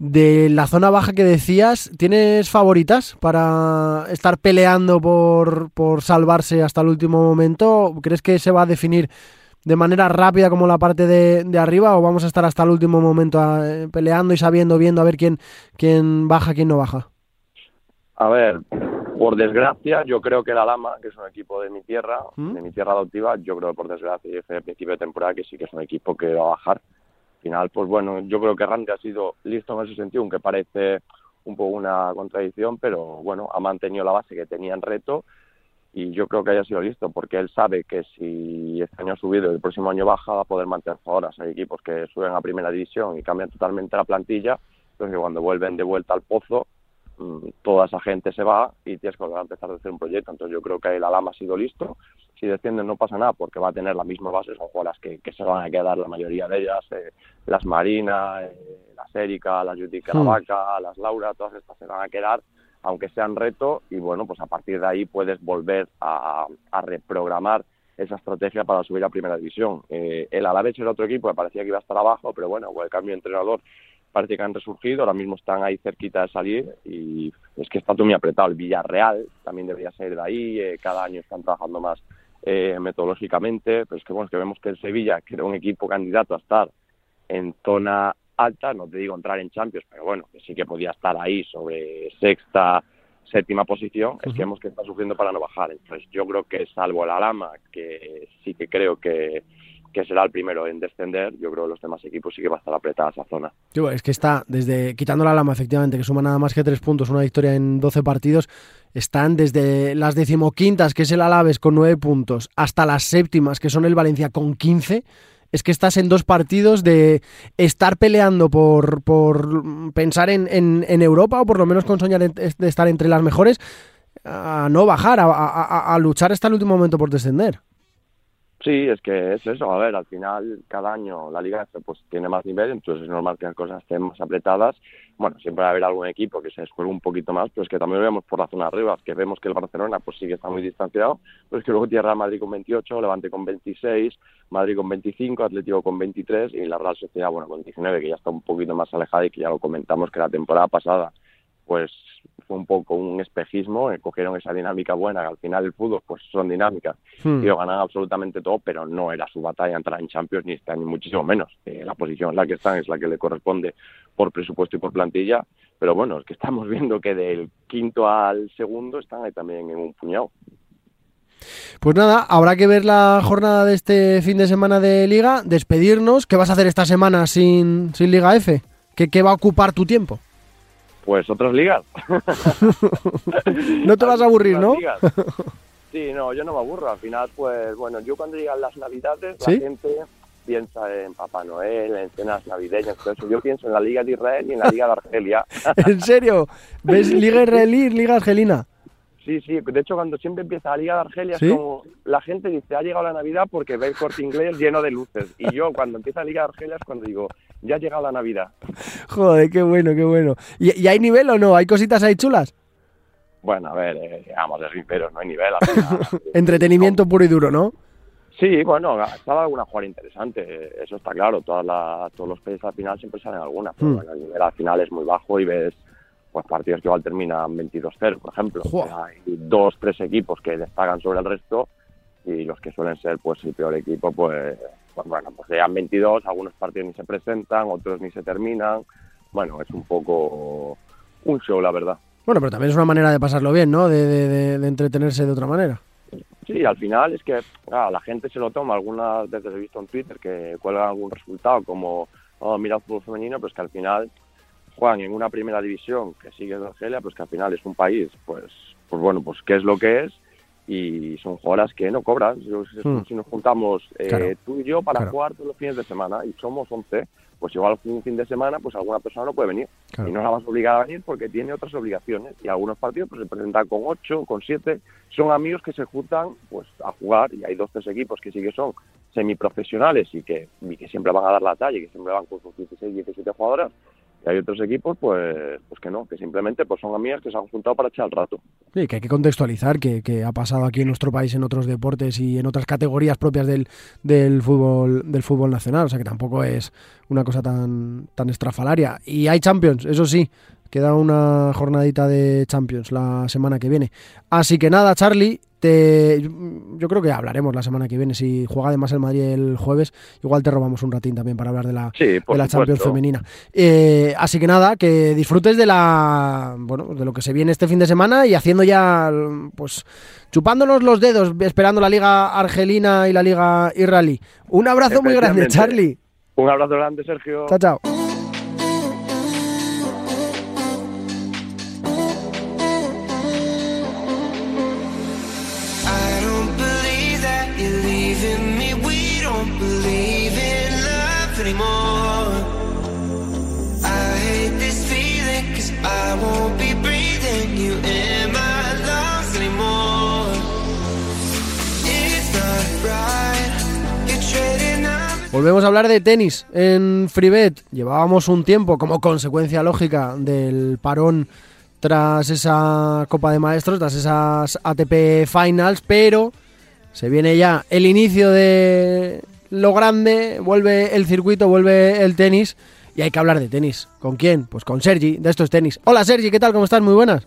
De la zona baja que decías, ¿tienes favoritas para estar peleando por, por salvarse hasta el último momento? ¿Crees que se va a definir de manera rápida como la parte de, de arriba o vamos a estar hasta el último momento eh, peleando y sabiendo, viendo a ver quién, quién baja, quién no baja? A ver, por desgracia, yo creo que la Lama, que es un equipo de mi tierra, ¿Mm? de mi tierra adoptiva, yo creo por desgracia, desde el principio de temporada que sí que es un equipo que va a bajar final, pues bueno, yo creo que Randy ha sido listo en ese sentido, aunque parece un poco una contradicción, pero bueno, ha mantenido la base que tenía en reto y yo creo que haya sido listo porque él sabe que si este año ha subido y el próximo año baja va a poder mantener jugadoras. Hay equipos que suben a primera división y cambian totalmente la plantilla, entonces cuando vuelven de vuelta al pozo toda esa gente se va y tienes que volver a empezar a hacer un proyecto. Entonces yo creo que el Alama ha sido listo si descienden no pasa nada porque va a tener la misma base, son jugadoras que, que se van a quedar la mayoría de ellas, eh, las Marina, eh, las Erika, las la hmm. Vaca, las Laura, todas estas se van a quedar aunque sean reto y bueno, pues a partir de ahí puedes volver a, reprogramar esa estrategia para subir a primera división. Eh, el Alavés era otro equipo que parecía que iba a estar abajo, pero bueno, con el cambio de entrenador parece que han resurgido, ahora mismo están ahí cerquita de salir y es que está todo muy apretado. El Villarreal también debería salir de ahí, cada año están trabajando más eh, metodológicamente, pero es que, bueno, que vemos que el Sevilla, que era un equipo candidato a estar en zona alta, no te digo entrar en Champions, pero bueno, que sí que podía estar ahí sobre sexta, séptima posición, es que vemos que está sufriendo para no bajar. Entonces yo creo que salvo el Alama, que sí que creo que que será el primero en descender, yo creo que los demás equipos sí que va a estar apretada esa zona. es que está, desde quitando la lama, efectivamente, que suma nada más que tres puntos, una victoria en 12 partidos, están desde las decimoquintas, que es el Alaves con nueve puntos, hasta las séptimas, que son el Valencia con 15. Es que estás en dos partidos de estar peleando por, por pensar en, en, Europa o por lo menos con soñar de estar entre las mejores, a no bajar, a luchar hasta el último momento por descender. Sí, es que es eso. A ver, al final, cada año la Liga pues tiene más nivel, entonces es normal que las cosas estén más apretadas. Bueno, siempre va a haber algún equipo que se descuelgue un poquito más, pero es que también lo vemos por la zona arriba, que vemos que el Barcelona pues sí que está muy distanciado, pero es que luego Tierra Madrid con 28, Levante con 26, Madrid con 25, Atlético con 23 y la Real Sociedad, bueno, con 19, que ya está un poquito más alejada y que ya lo comentamos que la temporada pasada pues fue un poco un espejismo, eh, cogieron esa dinámica buena, que al final el fútbol pues son dinámicas hmm. y lo ganan absolutamente todo, pero no era su batalla entrar en Champions ni está ni muchísimo menos. Eh, la posición en la que están es la que le corresponde por presupuesto y por plantilla, pero bueno, es que estamos viendo que del quinto al segundo están ahí también en un puñado. Pues nada, habrá que ver la jornada de este fin de semana de Liga, despedirnos. ¿Qué vas a hacer esta semana sin, sin Liga F? ¿Qué, va a ocupar tu tiempo? Pues otras ligas. no te vas a aburrir, ¿no? Sí, no, yo no me aburro. Al final, pues bueno, yo cuando llegan las navidades, la gente piensa en Papá Noel, en cenas navideñas, todo eso. Yo pienso en la Liga de Israel y en la Liga de Argelia. ¿En serio? ¿Ves Liga Israelí y Liga Argelina? Sí, sí, de hecho cuando siempre empieza la Liga de Argelia es como la gente dice, ha llegado la Navidad porque ve el corte inglés lleno de luces. Y yo cuando empieza la Liga de Argelia es cuando digo, ya ha llegado la Navidad. Joder, qué bueno, qué bueno. ¿Y, hay nivel o no? ¿Hay cositas ahí chulas? Bueno, a ver, eh, vamos, de pero no hay nivel. Entretenimiento puro y duro, ¿no? Sí, bueno, estaba alguna jugada interesante, eso está claro. Todas todos los países al final siempre salen alguna, pero hmm. bueno, el nivel al final es muy bajo y ves pues partidos que igual terminan 22-0, por ejemplo. hay dos, tres equipos que destacan sobre el resto y los que suelen ser pues el peor equipo, pues bueno, pues llegan 22, algunos partidos ni se presentan, otros ni se terminan. Bueno, es un poco un show, la verdad. Bueno, pero también es una manera de pasarlo bien, ¿no? De, entretenerse de otra manera. Sí, al final es que la gente se lo toma. Algunas veces he visto en Twitter que cuelgan algún resultado como, oh, mira el fútbol femenino, pues que al final juegan en una primera división que sigue en Argelia, pues que al final es un país, pues, pues bueno, pues qué es lo que es y son jugadoras que no cobran. Hmm. Si nos juntamos eh, tú y yo para jugar todos los fines de semana y somos 11, pues igual un fin de semana pues alguna persona no puede venir. Y no la vas obligada a venir porque tiene otras obligaciones. Y algunos partidos pues se presentan con 8, con 7, son amigos que se juntan pues a jugar y hay dos tres equipos que sí que son semiprofesionales y que, y que siempre van a dar la talla y que siempre van con sus 16, 17 jugadoras y hay otros equipos, pues, pues que no, que simplemente pues son amigas que se han juntado para echar el rato. Sí, que hay que contextualizar que, que, ha pasado aquí en nuestro país en otros deportes y en otras categorías propias del, del fútbol del fútbol nacional, o sea que tampoco es una cosa tan, tan estrafalaria. Y hay Champions, eso sí, queda una jornadita de Champions la semana que viene. Así que nada, Charlie, yo creo que hablaremos la semana que viene. Si juega además el Madrid el jueves, igual te robamos un ratín también para hablar de la, de la Champions femenina. Eh, así que nada, que disfrutes de la bueno de lo que se viene este fin de semana y haciendo ya pues chupándonos los dedos, esperando la Liga Argelina y la Liga Israelí. Un abrazo muy grande, Charlie. Un abrazo grande, Sergio. Chao, chao. Volvemos a hablar de tenis en Freebet. Llevábamos un tiempo como consecuencia lógica del parón tras esa Copa de Maestros, tras esas ATP Finals, pero se viene ya el inicio de lo grande, vuelve el circuito, vuelve el tenis y hay que hablar de tenis. ¿Con quién? Pues con Sergi, de estos tenis. Hola Sergi, ¿qué tal? ¿Cómo estás? Muy buenas.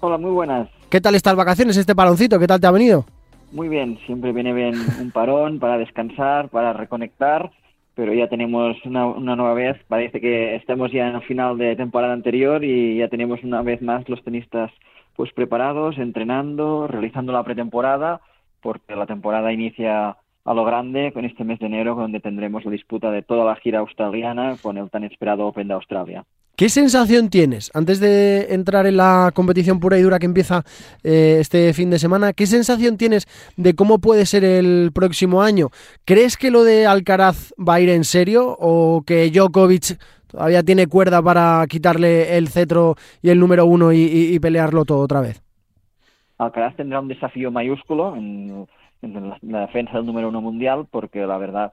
Hola, muy buenas. ¿Qué tal estas vacaciones, este paroncito? ¿Qué tal te ha venido? Muy bien, siempre viene bien un parón para descansar, para reconectar, pero ya tenemos una, una nueva vez, parece que estamos ya en el final de temporada anterior y ya tenemos una vez más los tenistas pues preparados, entrenando, realizando la pretemporada, porque la temporada inicia a lo grande con este mes de enero, donde tendremos la disputa de toda la gira australiana con el tan esperado Open de Australia. ¿Qué sensación tienes antes de entrar en la competición pura y dura que empieza eh, este fin de semana? ¿Qué sensación tienes de cómo puede ser el próximo año? ¿Crees que lo de Alcaraz va a ir en serio o que Djokovic todavía tiene cuerda para quitarle el cetro y el número uno y, pelearlo todo otra vez? Alcaraz tendrá un desafío mayúsculo en la defensa del número uno mundial porque la verdad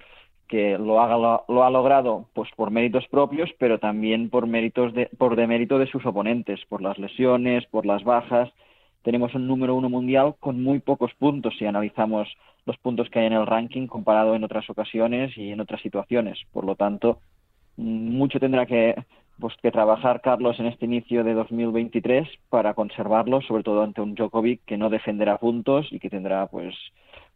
que lo, haga, lo, ha logrado pues por méritos propios, pero también por méritos de, por demérito de sus oponentes, por las lesiones, por las bajas. Tenemos un número uno mundial con muy pocos puntos si analizamos los puntos que hay en el ranking comparado en otras ocasiones y en otras situaciones. Por lo tanto, mucho tendrá que, pues, que trabajar Carlos en este inicio de 2023 para conservarlo, sobre todo ante un Djokovic que no defenderá puntos y que tendrá pues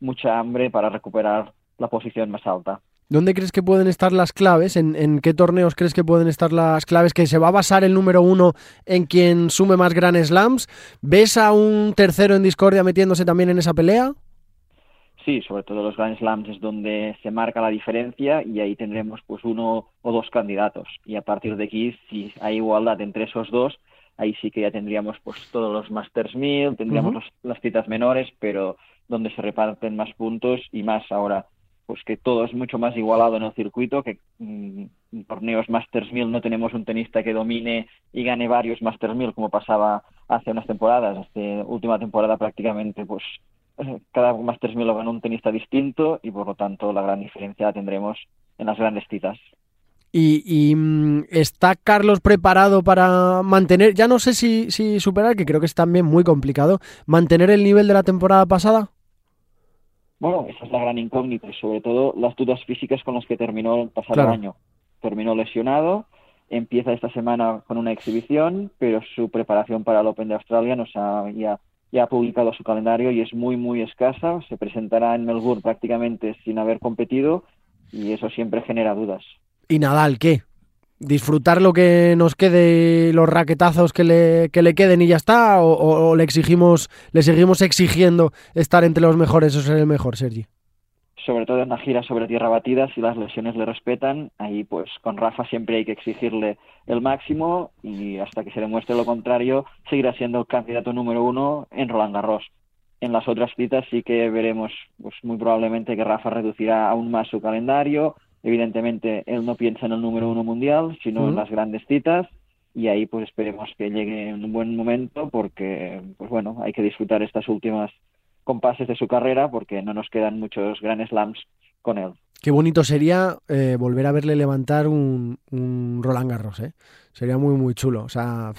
mucha hambre para recuperar la posición más alta. ¿Dónde crees que pueden estar las claves? ¿En, qué torneos crees que pueden estar las claves? ¿Que se va a basar el número uno en quien sume más Grand Slams? ¿Ves a un tercero en discordia metiéndose también en esa pelea? Sí, sobre todo los Grand Slams es donde se marca la diferencia y ahí tendremos pues uno o dos candidatos. Y a partir de aquí, si hay igualdad entre esos dos, ahí sí que ya tendríamos pues todos los Masters 1000, tendríamos las citas menores, pero donde se reparten más puntos y más ahora pues que todo es mucho más igualado en el circuito, que mm, en torneos Masters 1000 no tenemos un tenista que domine y gane varios Masters 1000 como pasaba hace unas temporadas, hace última temporada prácticamente pues eh, cada Masters 1000 lo gana un tenista distinto y por lo tanto la gran diferencia la tendremos en las grandes citas. Y, mm, está Carlos preparado para mantener, ya no sé si superar, que creo que es también muy complicado, mantener el nivel de la temporada pasada. Bueno, esa es la gran incógnita y sobre todo las dudas físicas con las que terminó el pasado año. Terminó lesionado, empieza esta semana con una exhibición, pero su preparación para el Open de Australia nos ha, ya, ya ha publicado su calendario y es muy, muy escasa. Se presentará en Melbourne prácticamente sin haber competido y eso siempre genera dudas. ¿Y Nadal qué? Disfrutar lo que nos quede, los raquetazos que le, que le queden y ya está, o, le exigimos, le seguimos exigiendo estar entre los mejores o ser el mejor, Sergi. Sobre todo en la gira sobre tierra batida, si las lesiones le respetan, ahí pues con Rafa siempre hay que exigirle el máximo y hasta que se demuestre lo contrario, seguirá siendo el candidato número uno en Roland Garros. En las otras citas sí que veremos pues muy probablemente que Rafa reducirá aún más su calendario, Evidentemente, él no piensa en el número uno mundial, sino en las grandes citas y ahí pues esperemos que llegue en un buen momento porque, pues bueno, hay que disfrutar estas últimas compases de su carrera porque no nos quedan muchos Grand Slams con él. Qué bonito sería eh, volver a verle levantar un, Roland Garros, ¿eh? Sería muy, muy chulo. O sea,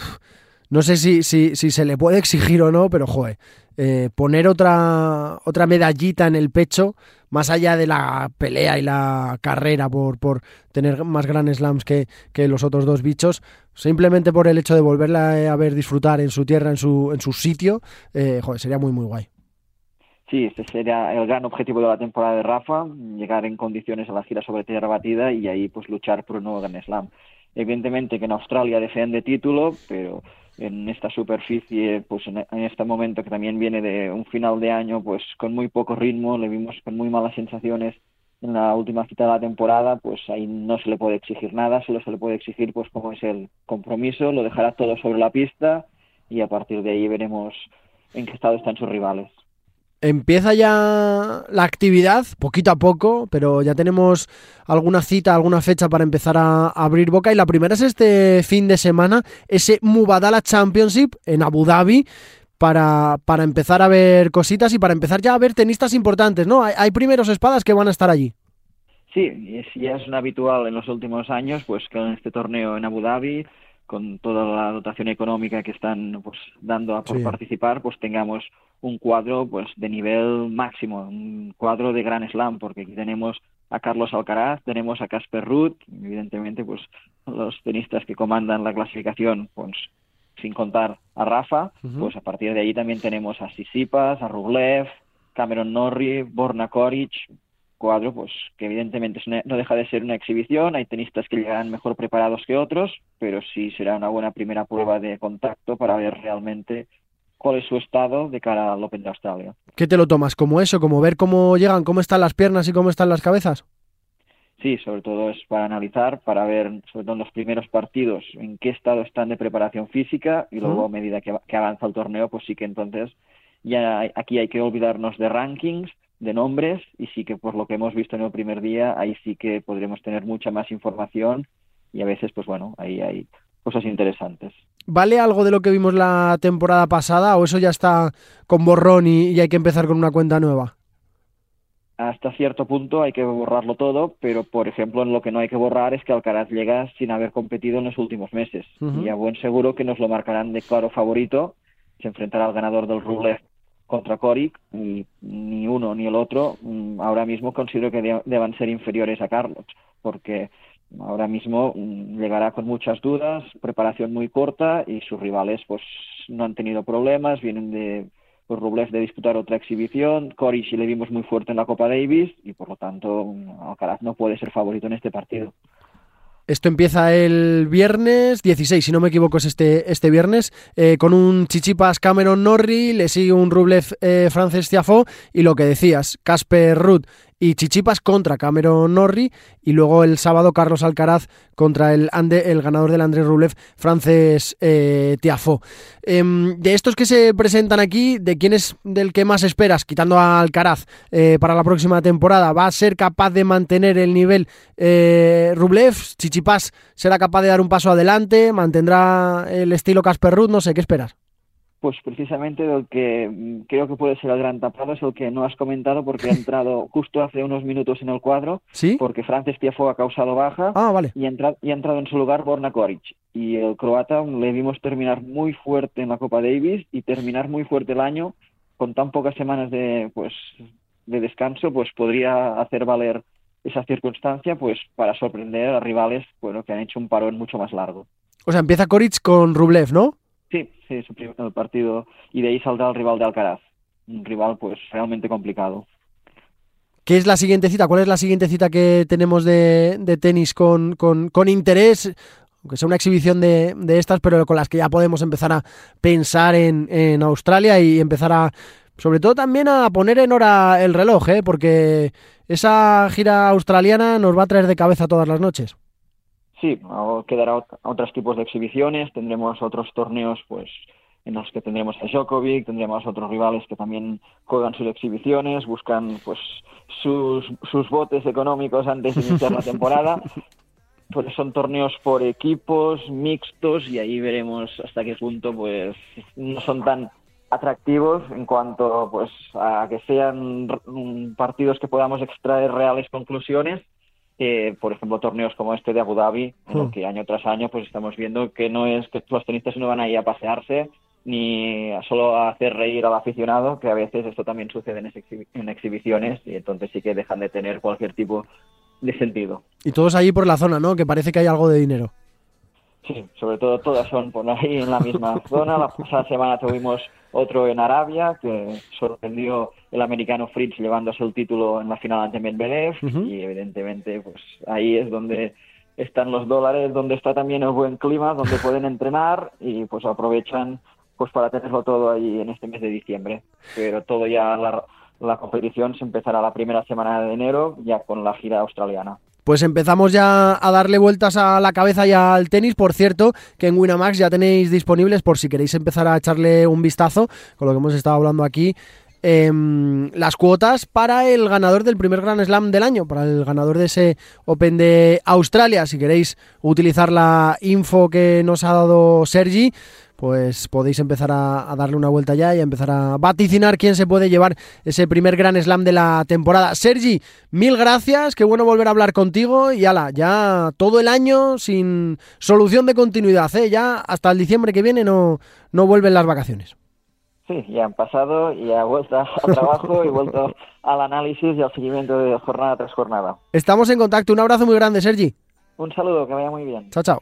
no sé si, si, si, se le puede exigir o no, pero joder, eh, poner otra, otra medallita en el pecho más allá de la pelea y la carrera por, por tener más Grand Slams que, que los otros dos bichos, simplemente por el hecho de volverla a ver disfrutar en su tierra, en su, en su sitio, eh, joder, sería muy, muy guay. Sí, este sería el gran objetivo de la temporada de Rafa, llegar en condiciones a la gira sobre tierra batida y ahí pues luchar por un nuevo Grand Slam. Evidentemente que en Australia defiende título, pero en esta superficie, pues en, este momento que también viene de un final de año, pues con muy poco ritmo, le vimos con muy malas sensaciones en la última cita de la temporada, pues ahí no se le puede exigir nada, solo se le puede exigir pues como es el compromiso, lo dejará todo sobre la pista y a partir de ahí veremos en qué estado están sus rivales. Empieza ya la actividad, poquito a poco, pero ya tenemos alguna cita, alguna fecha para empezar a abrir boca. Y la primera es este fin de semana, ese Mubadala Championship en Abu Dhabi, para, para empezar a ver cositas y para empezar ya a ver tenistas importantes, ¿no? Hay, hay primeros espadas que van a estar allí. Sí, ya es un habitual en los últimos años, pues que en este torneo en Abu Dhabi, con toda la dotación económica que están pues dando a por participar, pues tengamos un cuadro pues de nivel máximo, un cuadro de gran slam, porque aquí tenemos a Carlos Alcaraz, tenemos a Casper Ruth, evidentemente pues los tenistas que comandan la clasificación, pues sin contar a Rafa, pues a partir de ahí también tenemos a Sisipas, a Rublev, Cameron Norrie, Borna Koric, cuadro pues que evidentemente no deja de ser una exhibición, hay tenistas que llegarán mejor preparados que otros, pero sí será una buena primera prueba de contacto para ver realmente cuál es su estado de cara al Open de Australia. ¿Qué te lo tomas? ¿Como eso? ¿Como ver cómo llegan, cómo están las piernas y cómo están las cabezas? Sí, sobre todo es para analizar, para ver, sobre todo en los primeros partidos, en qué estado están de preparación física y luego a medida que, avanza el torneo, pues sí que entonces ya aquí hay que olvidarnos de rankings, de nombres y sí que por lo que hemos visto en el primer día, ahí sí que podremos tener mucha más información y a veces, pues bueno, ahí hay cosas interesantes. ¿Vale algo de lo que vimos la temporada pasada o eso ya está con borrón y, hay que empezar con una cuenta nueva? Hasta cierto punto hay que borrarlo todo, pero por ejemplo en lo que no hay que borrar es que Alcaraz llega sin haber competido en los últimos meses. Y a buen seguro que nos lo marcarán de claro favorito. Se enfrentará al ganador del Rublev contra Coric y ni uno ni el otro mm, ahora mismo considero que deban ser inferiores a Carlos, porque ahora mismo mm, llegará con muchas dudas, preparación muy corta y sus rivales pues no han tenido problemas, vienen de pues, de disputar otra exhibición, Cori sí le vimos muy fuerte en la Copa Davis y por lo tanto Alcaraz no puede ser favorito en este partido. Esto empieza el viernes 16, si no me equivoco, es este, este viernes, eh, con un Chichipas Cameron Norrie, le sigue un Rublev eh, Frances Tiafo y lo que decías, Casper Ruth y Chichipas contra Cameron Norrie y luego el sábado Carlos Alcaraz contra el, Ande, el ganador del Andrés Rublev, Frances eh, Tiafo. Em, de estos que se presentan aquí, ¿de quién es del que más esperas, quitando a Alcaraz eh, para la próxima temporada? ¿Va a ser capaz de mantener el nivel eh, Rublev? ¿Chichipas será capaz de dar un paso adelante? ¿Mantendrá el estilo Casper Ruth? No sé, ¿qué esperas? Pues precisamente del que mm, creo que puede ser el gran tapado es el que no has comentado porque ha entrado justo hace unos minutos en el cuadro. ¿Sí? Porque Frances Tiafo ha causado baja ah, vale. y, ha entrado, y ha entrado en su lugar Borna Koric. Y el croata le vimos terminar muy fuerte en la Copa Davis y terminar muy fuerte el año con tan pocas semanas de, pues, de descanso, pues podría hacer valer esa circunstancia pues para sorprender a rivales bueno, que han hecho un parón mucho más largo. O sea, empieza Koric con Rublev, ¿no? Sí, sí, su primer partido y de ahí saldrá el rival de Alcaraz, un rival pues realmente complicado. ¿Qué es la siguiente cita? ¿Cuál es la siguiente cita que tenemos de, de tenis con, con, con, interés? Aunque sea una exhibición de, de, estas, pero con las que ya podemos empezar a pensar en, en, Australia y empezar a, sobre todo también a poner en hora el reloj, ¿eh? porque esa gira australiana nos va a traer de cabeza todas las noches. Sí, quedará otros tipos de exhibiciones, tendremos otros torneos pues en los que tendremos a Djokovic, tendremos otros rivales que también juegan sus exhibiciones, buscan pues sus, sus botes económicos antes de iniciar la temporada. Pues son torneos por equipos, mixtos, y ahí veremos hasta qué punto pues no son tan atractivos en cuanto pues a que sean partidos que podamos extraer reales conclusiones eh, por ejemplo, torneos como este de Abu Dhabi, en el que año tras año pues estamos viendo que no es que los tenistas no van a ir a pasearse ni a solo a hacer reír al aficionado, que a veces esto también sucede en, en exhibiciones y entonces sí que dejan de tener cualquier tipo de sentido. Y todos allí por la zona, ¿no? Que parece que hay algo de dinero. Sí, sobre todo todas son por ahí en la misma zona. La pasada semana tuvimos otro en Arabia que sorprendió el americano Fritz llevándose el título en la final ante Medvedev uh -huh. y evidentemente pues ahí es donde están los dólares, donde está también el buen clima, donde pueden entrenar y pues aprovechan pues para tenerlo todo ahí en este mes de diciembre. Pero todo ya la, la competición se empezará la primera semana de enero ya con la gira australiana pues empezamos ya a darle vueltas a la cabeza y al tenis. Por cierto, que en Winamax ya tenéis disponibles por si queréis empezar a echarle un vistazo con lo que hemos estado hablando aquí. Eh, las cuotas para el ganador del primer Grand Slam del año, para el ganador de ese Open de Australia. Si queréis utilizar la info que nos ha dado Sergi, pues podéis empezar a, a, darle una vuelta ya y a empezar a vaticinar quién se puede llevar ese primer Gran Slam de la temporada. Sergi, mil gracias, qué bueno volver a hablar contigo y ala, ya todo el año sin solución de continuidad, ¿eh? ya hasta el diciembre que viene no, no vuelven las vacaciones. Sí, ya han pasado y ha vuelto a trabajo y vuelto al análisis y al seguimiento de jornada tras jornada. Estamos en contacto, un abrazo muy grande, Sergi. Un saludo, que vaya muy bien. Chao, chao.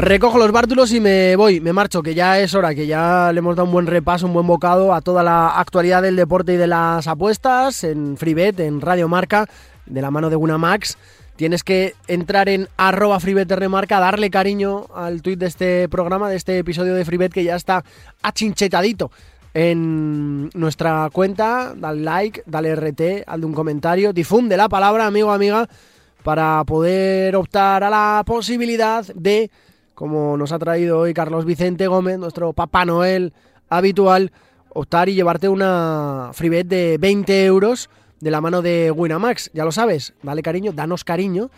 Recojo los bártulos y me voy, me marcho, que ya es hora, que ya le hemos dado un buen repaso, un buen bocado a toda la actualidad del deporte y de las apuestas en Freebet, en Radio Marca, de la mano de Winamax. Tienes que entrar en arroba Remarca, darle cariño al tuit de este programa, de este episodio de Freebet que ya está achinchetadito en nuestra cuenta. Dale like, dale RT, hazle un comentario, difunde la palabra, amigo amiga, para poder optar a la posibilidad de como nos ha traído hoy Carlos Vicente Gómez, nuestro Papá Noel habitual, optar y llevarte una freebet de 20 euros de la mano de Winamax. Ya lo sabes, dale cariño, danos cariño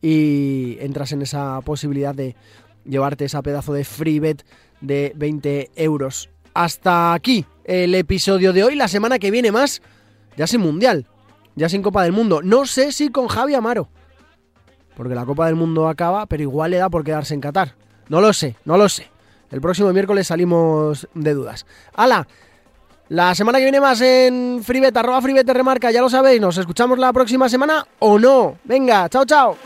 y entras en esa posibilidad de llevarte esa pedazo de freebet de 20 euros. Hasta aquí el episodio de hoy. La semana que viene más, ya sin Mundial, ya sin Copa del Mundo. No sé si con Javi Amaro, porque la Copa del Mundo acaba, pero igual le da por quedarse en Qatar. No lo sé, no lo sé. El próximo miércoles salimos de dudas. ¡Hala! La semana que viene más en Freebet, arroba Freebet remarca, ya lo sabéis, nos escuchamos la próxima semana o no. Venga, chao, chao.